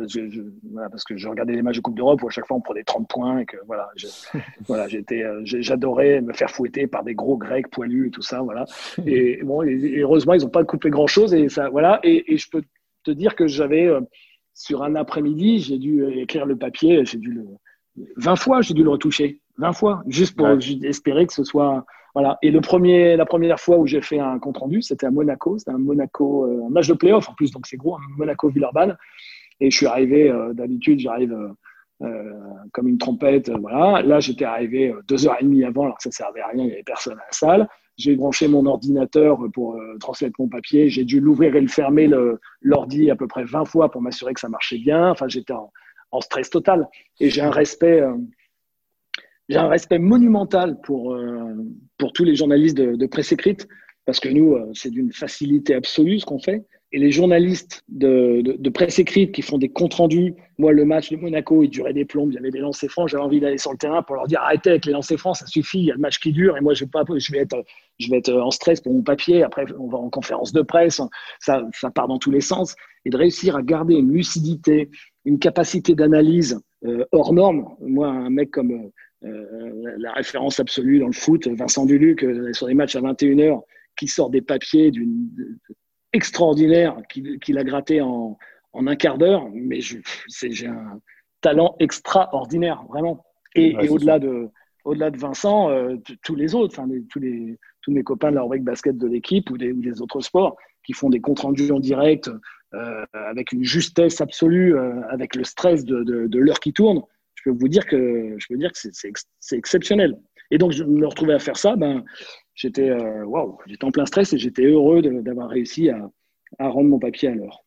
voilà, parce que je regardais les matchs de Coupe d'Europe où à chaque fois on prenait 30 points et que voilà, voilà j'étais, j'adorais me faire fouetter par des gros grecs poilus et tout ça. Voilà. Et bon, et, heureusement, ils n'ont pas coupé grand chose. Et ça, voilà. Et, et je peux te dire que j'avais, euh, sur un après-midi, j'ai dû écrire le papier, j'ai dû le. 20 fois, j'ai dû le retoucher. 20 fois, juste pour espérer que ce soit. Et le premier, la première fois où j'ai fait un compte rendu, c'était à Monaco. C'était un Monaco, euh, match de playoff en plus, donc c'est gros, un Monaco-Villeurbanne. Et je suis arrivé, euh, d'habitude, j'arrive euh, comme une trompette. voilà. Là, j'étais arrivé deux heures et demie avant, alors ça ne servait à rien, il n'y avait personne à la salle. J'ai branché mon ordinateur pour euh, transmettre mon papier. J'ai dû l'ouvrir et le fermer, l'ordi, à peu près 20 fois pour m'assurer que ça marchait bien. Enfin, j'étais en, stress total. Et j'ai un respect, j'ai un respect monumental pour, euh, pour tous les journalistes de, presse écrite, parce que nous, c'est d'une facilité absolue ce qu'on fait. Et les journalistes de, de, presse écrite qui font des comptes rendus, moi, le match de Monaco, il durait des plombes, il y avait des lancers francs, j'avais envie d'aller sur le terrain pour leur dire arrêtez avec les lancers francs, ça suffit, il y a le match qui dure, et moi, je vais, pas, je vais, être, je vais être en stress pour mon papier, après, on va en conférence de presse, ça, ça part dans tous les sens. Et de réussir à garder une lucidité, une capacité d'analyse euh, hors norme. Moi, un mec comme euh, la référence absolue dans le foot, Vincent Duluc, euh, sur les matchs à 21h, qui sort des papiers d'une extraordinaire qu'il a gratté en, en, un quart d'heure, mais j'ai un talent extraordinaire, vraiment. Et, et au-delà de, au de Vincent, euh, tous les autres, enfin, tous, les, tous mes copains de la rubrique basket de l'équipe ou des, ou des, autres sports qui font des comptes rendus en direct euh, avec une justesse absolue, euh, avec le stress de, de, de l'heure qui tourne, peux vous dire que, je peux dire que c'est exceptionnel. Et donc, je me retrouvais à faire ça, ben, j'étais euh, j'étais en plein stress et j'étais heureux d'avoir réussi à, à, rendre mon papier à l'heure.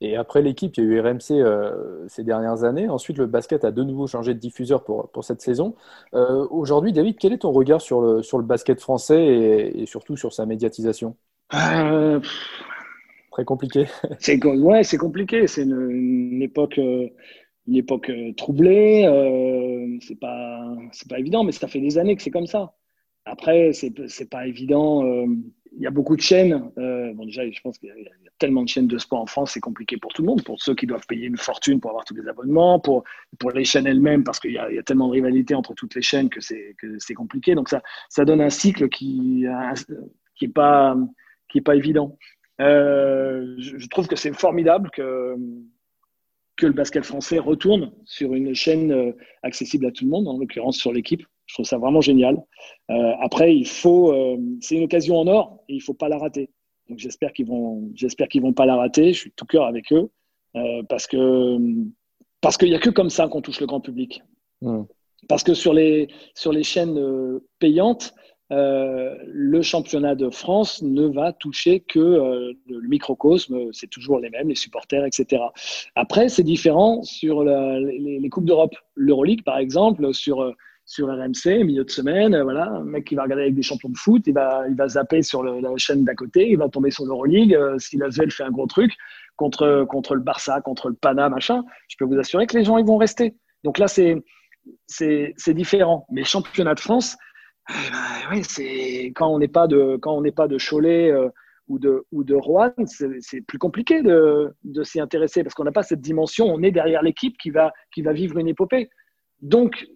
Et après l'équipe, il y a eu RMC euh, ces dernières années. Ensuite, le basket a de nouveau changé de diffuseur pour, pour cette saison. Euh, Aujourd'hui, David, quel est ton regard sur le, sur le basket français et, et surtout sur sa médiatisation? Euh, Très compliqué. C'est ouais, c'est compliqué. C'est une, une, époque, une époque troublée. c'est pas, c'est pas évident, mais ça fait des années que c'est comme ça. Après, c'est pas évident. Euh, il y a beaucoup de chaînes. Euh, bon, déjà, je pense qu'il y, a tellement de chaînes de sport en France, c'est compliqué pour tout le monde, pour ceux qui doivent payer une fortune pour avoir tous les abonnements, pour, pour les chaînes elles-mêmes, parce qu'il y, y, a tellement de rivalité entre toutes les chaînes que c'est compliqué. Donc, ça, ça donne un cycle qui qui est pas qui est pas évident. Euh, je, trouve que c'est formidable que que le basket français retourne sur une chaîne euh, accessible à tout le monde, en l'occurrence sur l'équipe. Je trouve ça vraiment génial. Euh, après, il faut, euh, c'est une occasion en or et il faut pas la rater. Donc j'espère qu'ils vont, j'espère qu'ils vont pas la rater. Je suis tout cœur avec eux euh, parce que parce qu'il y a que comme ça qu'on touche le grand public. Mmh. Parce que sur les sur les chaînes payantes, euh, le championnat de France ne va toucher que euh, le microcosme, c'est toujours les mêmes, les supporters, etc. Après, c'est différent sur les, Coupes d'Europe. L'Euroleague, par exemple, sur sur RMC, milieu de semaine, voilà, un mec qui va regarder avec des champions de foot, il va, il va zapper sur la chaîne d'à côté, il va tomber sur l'Euroleague, euh, si la fait un gros truc contre, contre le Barça, contre le Pana, machin, je peux vous assurer que les gens, ils vont rester. Donc là, c'est, c'est, différent. Mais championnat de France, eh ben, c'est quand on n'est pas de quand on n'est pas de Cholet euh, ou de ou de Rouen, c'est, plus compliqué de, de s'y intéresser parce qu'on n'a pas cette dimension. On est derrière l'équipe qui va qui va vivre une épopée. Donc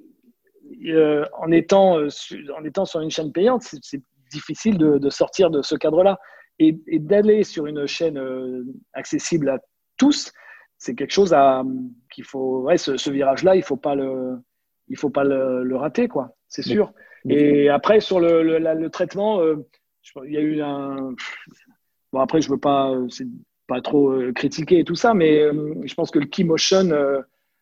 euh, en, étant, euh, en étant sur une chaîne payante, c'est difficile de, sortir de ce cadre-là. Et, d'aller sur une chaîne euh, accessible à tous, c'est quelque chose à, qu'il faut. Ouais, ce, virage-là, il faut pas le, il faut pas le, rater, quoi. C'est sûr. Et après, sur le, le, traitement, il y a eu un. Bon, après, je ne veux pas, pas trop critiquer et tout ça, mais je pense que le key motion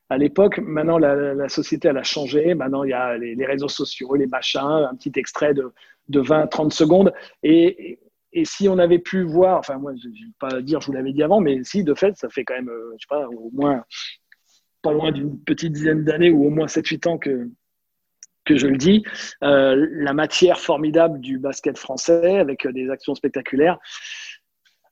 à l'époque. Maintenant, la, société, elle a changé. Maintenant, il y a les, réseaux sociaux, les machins, un petit extrait de, de 20, 30 secondes. Et, et, si on avait pu voir, enfin, moi, je ne vais pas dire, je vous l'avais dit avant, mais si, de fait, ça fait quand même, euh, je sais pas, au moins, pas loin d'une petite dizaine d'années ou au moins 7-8 ans que, que je le dis, euh, la matière formidable du basket français avec des actions spectaculaires.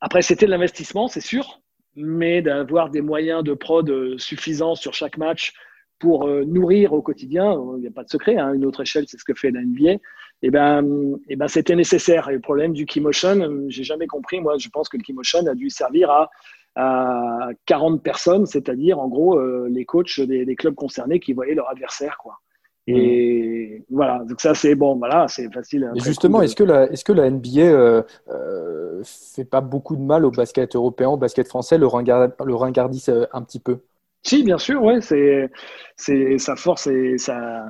Après, c'était de l'investissement, c'est sûr, mais d'avoir des moyens de prod euh, suffisants sur chaque match pour euh, nourrir au quotidien, il n'y a pas de secret, hein, une autre échelle, c'est ce que fait la NBA, et eh ben, et eh ben, c'était nécessaire. Et le problème du Keymotion, euh, j'ai jamais compris. Moi, je pense que le Keymotion a dû servir à, à 40 personnes, c'est-à-dire en gros les coachs des, des, clubs concernés qui voyaient leur adversaire. Quoi. Et voilà, donc ça c'est bon, voilà, c'est facile. Et justement, est-ce que la, est-ce que la NBA euh, euh, fait pas beaucoup de mal au basket européen, au basket français, le, ringard, le euh, un petit peu? Si, bien sûr, ouais, c'est, c'est sa force et sa,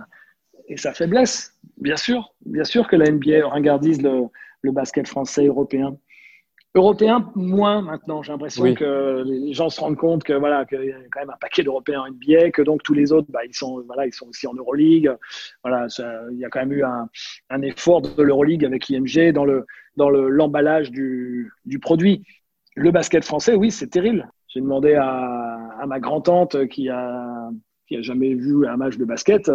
et sa faiblesse, bien sûr, bien sûr que la NBA ringardise le, le basket français européen. Européens, moins maintenant. J'ai l'impression que les gens se rendent compte que voilà qu'il y a quand même un paquet d'Européens en NBA, que donc tous les autres, bah, ils sont voilà, ils sont aussi en Euroleague. Voilà, il y a quand même eu un, un effort de l'Euroleague avec IMG dans le dans le l'emballage du, du produit. Le basket français, oui, c'est terrible. J'ai demandé à, à ma grand-tante qui a qui a jamais vu un match de basket.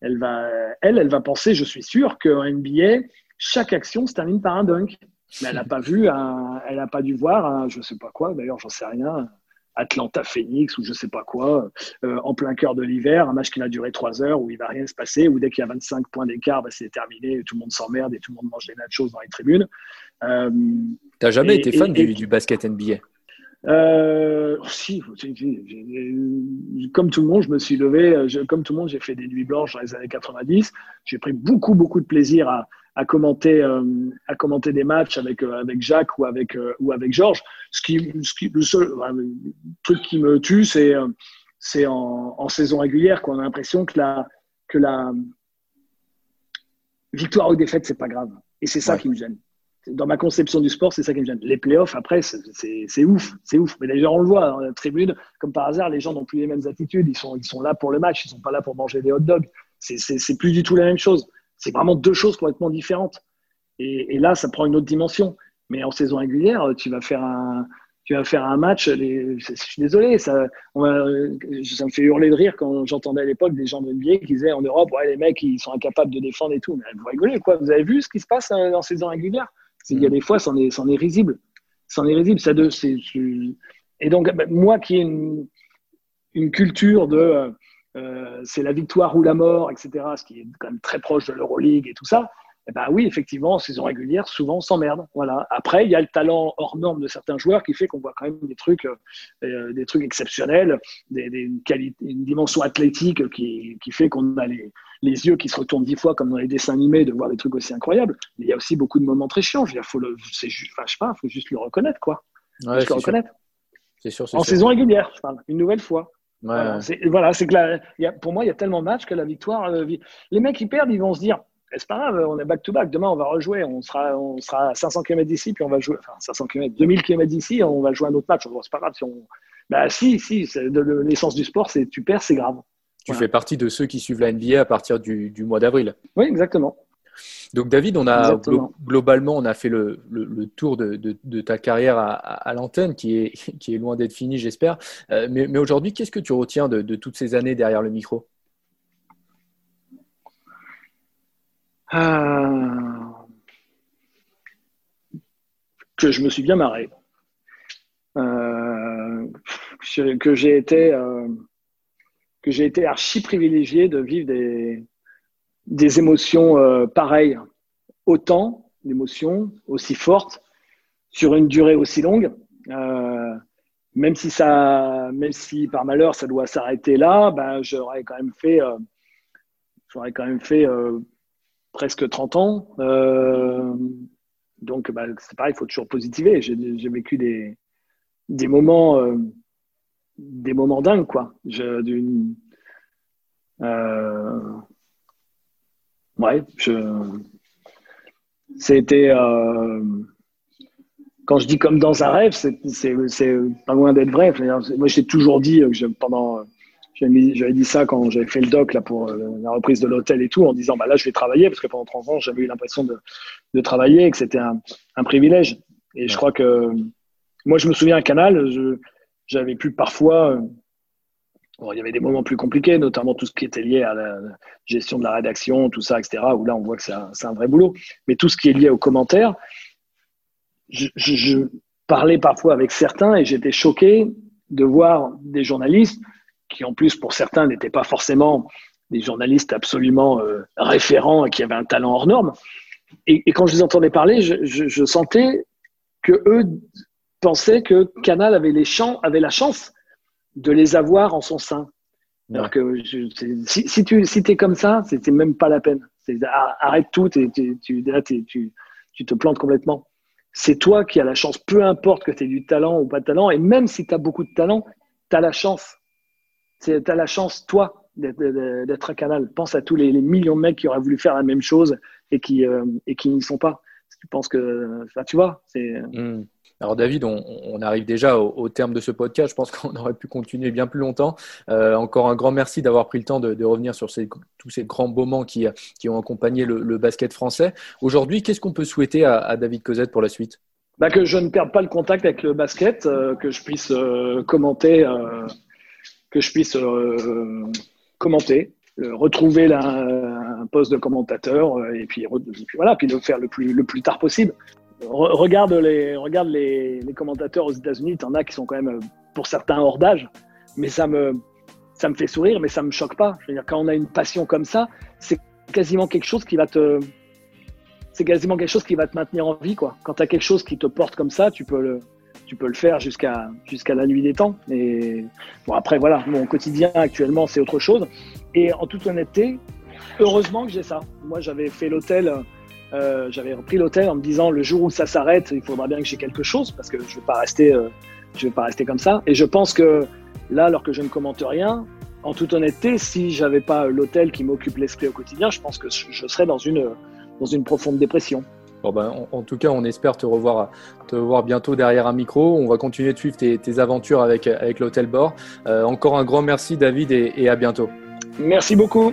Elle va elle elle va penser, je suis sûr, qu'en NBA, chaque action se termine par un dunk. Mais elle n'a pas vu, elle n'a pas dû voir, je ne sais pas quoi, d'ailleurs, j'en sais rien, Atlanta Phoenix ou je ne sais pas quoi, euh, en plein cœur de l'hiver, un match qui a duré trois heures où il ne va rien se passer, où dès qu'il y a 25 points d'écart, bah, c'est terminé, tout le monde s'emmerde et tout le monde mange des nachos dans les tribunes. Euh, tu n'as jamais été fan du, basket NBA euh, si, comme tout le monde, je me suis levé, comme tout le monde, j'ai fait des nuits blanches dans les années 90. J'ai pris beaucoup, beaucoup de plaisir à, à commenter, euh, à commenter des matchs avec, euh, avec Jacques ou avec, euh, ou avec Georges. Ce qui, ce qui, le seul truc qui me tue, c'est c'est en, en, saison régulière qu'on a l'impression que la, que la victoire ou défaite, c'est pas grave. Et c'est ça qui me gêne. Dans ma conception du sport, c'est ça qui me gêne. Les playoffs, après, c'est ouf, c'est ouf. Mais d'ailleurs, on le voit dans la tribune, comme par hasard, les gens n'ont plus les mêmes attitudes. Ils sont, ils sont là pour le match, ils sont pas là pour manger des hot dogs. C'est plus du tout la même chose. C'est vraiment deux choses complètement différentes. Et, là, ça prend une autre dimension. Mais en saison régulière, tu vas faire un, tu vas faire un match. je suis désolé, ça, ça me fait hurler de rire quand j'entendais à l'époque des gens de NBA qui disaient en Europe, ouais, les mecs, ils sont incapables de défendre et tout. Mais vous rigolez, quoi Vous avez vu ce qui se passe euh, en saison régulière? Il y a des fois, c'en est, est risible. C'en est risible. Ça de, et donc, bah, moi qui ai une, une culture de euh, c'est la victoire ou la mort, etc., ce qui est quand même très proche de l'Euroleague et tout ça, eh ben oui, effectivement, en saison régulière, souvent on s'emmerde. Voilà. Après, il y a le talent hors norme de certains joueurs qui fait qu'on voit quand même des trucs, euh, euh, des trucs exceptionnels, des, une, dimension athlétique qui, fait qu'on a les, yeux qui se retournent dix fois comme dans les dessins animés de voir des trucs aussi incroyables. Mais il y a aussi beaucoup de moments très chiants. Il faut le, c'est enfin, je sais pas, faut juste le reconnaître, quoi. Ouais, le reconnaître. C'est sûr. En saison régulière, je parle, une nouvelle fois. Voilà, c'est que pour moi, il y a tellement de matchs que la victoire. Euh, les mecs qui perdent, ils vont se dire eh, c'est pas grave, on est back to back. Demain, on va rejouer. On sera, on sera à 500 km d'ici, puis on va jouer. Enfin, 500 km, 2000 km d'ici, on va jouer un autre match. C'est pas grave si on. Bah, si, si. L'essence du sport, c'est tu perds, c'est grave. Tu fais partie de ceux qui suivent la NBA à partir du, du mois d'avril. Oui, exactement. Donc David, on a globalement on a fait le, tour de, ta carrière à, l'antenne qui est, qui est loin d'être finie, j'espère. Euh, mais, aujourd'hui, qu'est-ce que tu retiens de, toutes ces années derrière le micro? Euh, que je me suis bien marré. Euh, que j'ai été, que j'ai été archi privilégié de vivre des, des émotions pareilles, autant d'émotions aussi fortes sur une durée aussi longue. même si ça, même si par malheur ça doit s'arrêter là, ben j'aurais quand même fait, j'aurais quand même fait presque 30 ans. Euh, donc, bah, c'est pareil, il faut toujours positiver. J'ai vécu des, moments, euh, des moments dingues, quoi. Euh, ouais, je, c'était, quand je dis comme dans un rêve, c'est pas loin d'être vrai. Moi, j'ai toujours dit que pendant j'avais dit ça quand j'avais fait le doc là, pour euh, la reprise de l'hôtel et tout, en disant bah, là, je vais travailler, parce que pendant 30 ans, j'avais eu l'impression de, de, travailler et que c'était un, un, privilège. Et je crois que moi, je me souviens à Canal, j'avais pu parfois. Bon, il y avait des moments plus compliqués, notamment tout ce qui était lié à la gestion de la rédaction, tout ça, etc., où là, on voit que c'est un, vrai boulot. Mais tout ce qui est lié aux commentaires, je, parlais parfois avec certains et j'étais choqué de voir des journalistes qui en plus pour certains n'étaient pas forcément des journalistes absolument euh, référents et qui avaient un talent hors norme. Et, quand je les entendais parler, je, sentais que eux pensaient que Canal avait, les champs, avait la chance de les avoir en son sein. Alors que si, si, tu si es comme ça, c'était même pas la peine. Arrête tout, tu, tu, tu te plantes complètement. C'est toi qui as la chance, peu importe que tu aies du talent ou pas de talent, et même si tu as beaucoup de talent, tu as la chance tu as la chance, toi, d'être un canal. Pense à tous les, millions de mecs qui auraient voulu faire la même chose et qui, euh, et qui n'y sont pas. Tu penses que, enfin, tu vois, c'est. Hmm. Alors David, on, arrive déjà au, terme de ce podcast. Je pense qu'on aurait pu continuer bien plus longtemps. Euh, encore un grand merci d'avoir pris le temps de, revenir sur tous ces grands moments qui, ont accompagné le, basket français. Aujourd'hui, qu'est-ce qu'on peut souhaiter à, David Cosette pour la suite? Bah, Que je ne perde pas le contact avec le basket, euh, que je puisse commenter que je puisse euh, commenter, euh, retrouver un poste de commentateur euh, et puis, voilà, puis le faire le plus tard possible. Regarde les, regarde les, commentateurs aux États-Unis, en as qui sont quand même pour certains hors d'âge, mais ça me, ça me fait sourire, mais ça me choque pas. Dire, quand on a une passion comme ça, c'est quasiment quelque chose qui va te, c'est quasiment quelque chose qui va te maintenir en vie, quoi. Quand as quelque chose qui te porte comme ça, tu peux le, tu peux le faire jusqu'à jusqu'à la nuit des temps. Et bon, après, voilà, mon quotidien actuellement, c'est autre chose. Et en toute honnêteté, heureusement que j'ai ça. Moi, j'avais fait l'hôtel, euh, j'avais repris l'hôtel en me disant le jour où ça s'arrête, il faudra bien que j'ai quelque chose parce que je ne vais pas rester, euh, je vais pas rester comme ça. Et je pense que là, alors que je ne commente rien, en toute honnêteté, si j'avais pas l'hôtel qui m'occupe l'esprit au quotidien, je pense que je serais dans une dans une profonde dépression. Ben, en, tout cas, on espère te revoir, te voir bientôt derrière un micro. On va continuer de suivre tes, aventures avec, avec l'Hôtel Bord. Euh, encore un grand merci, David, et à bientôt. Merci beaucoup.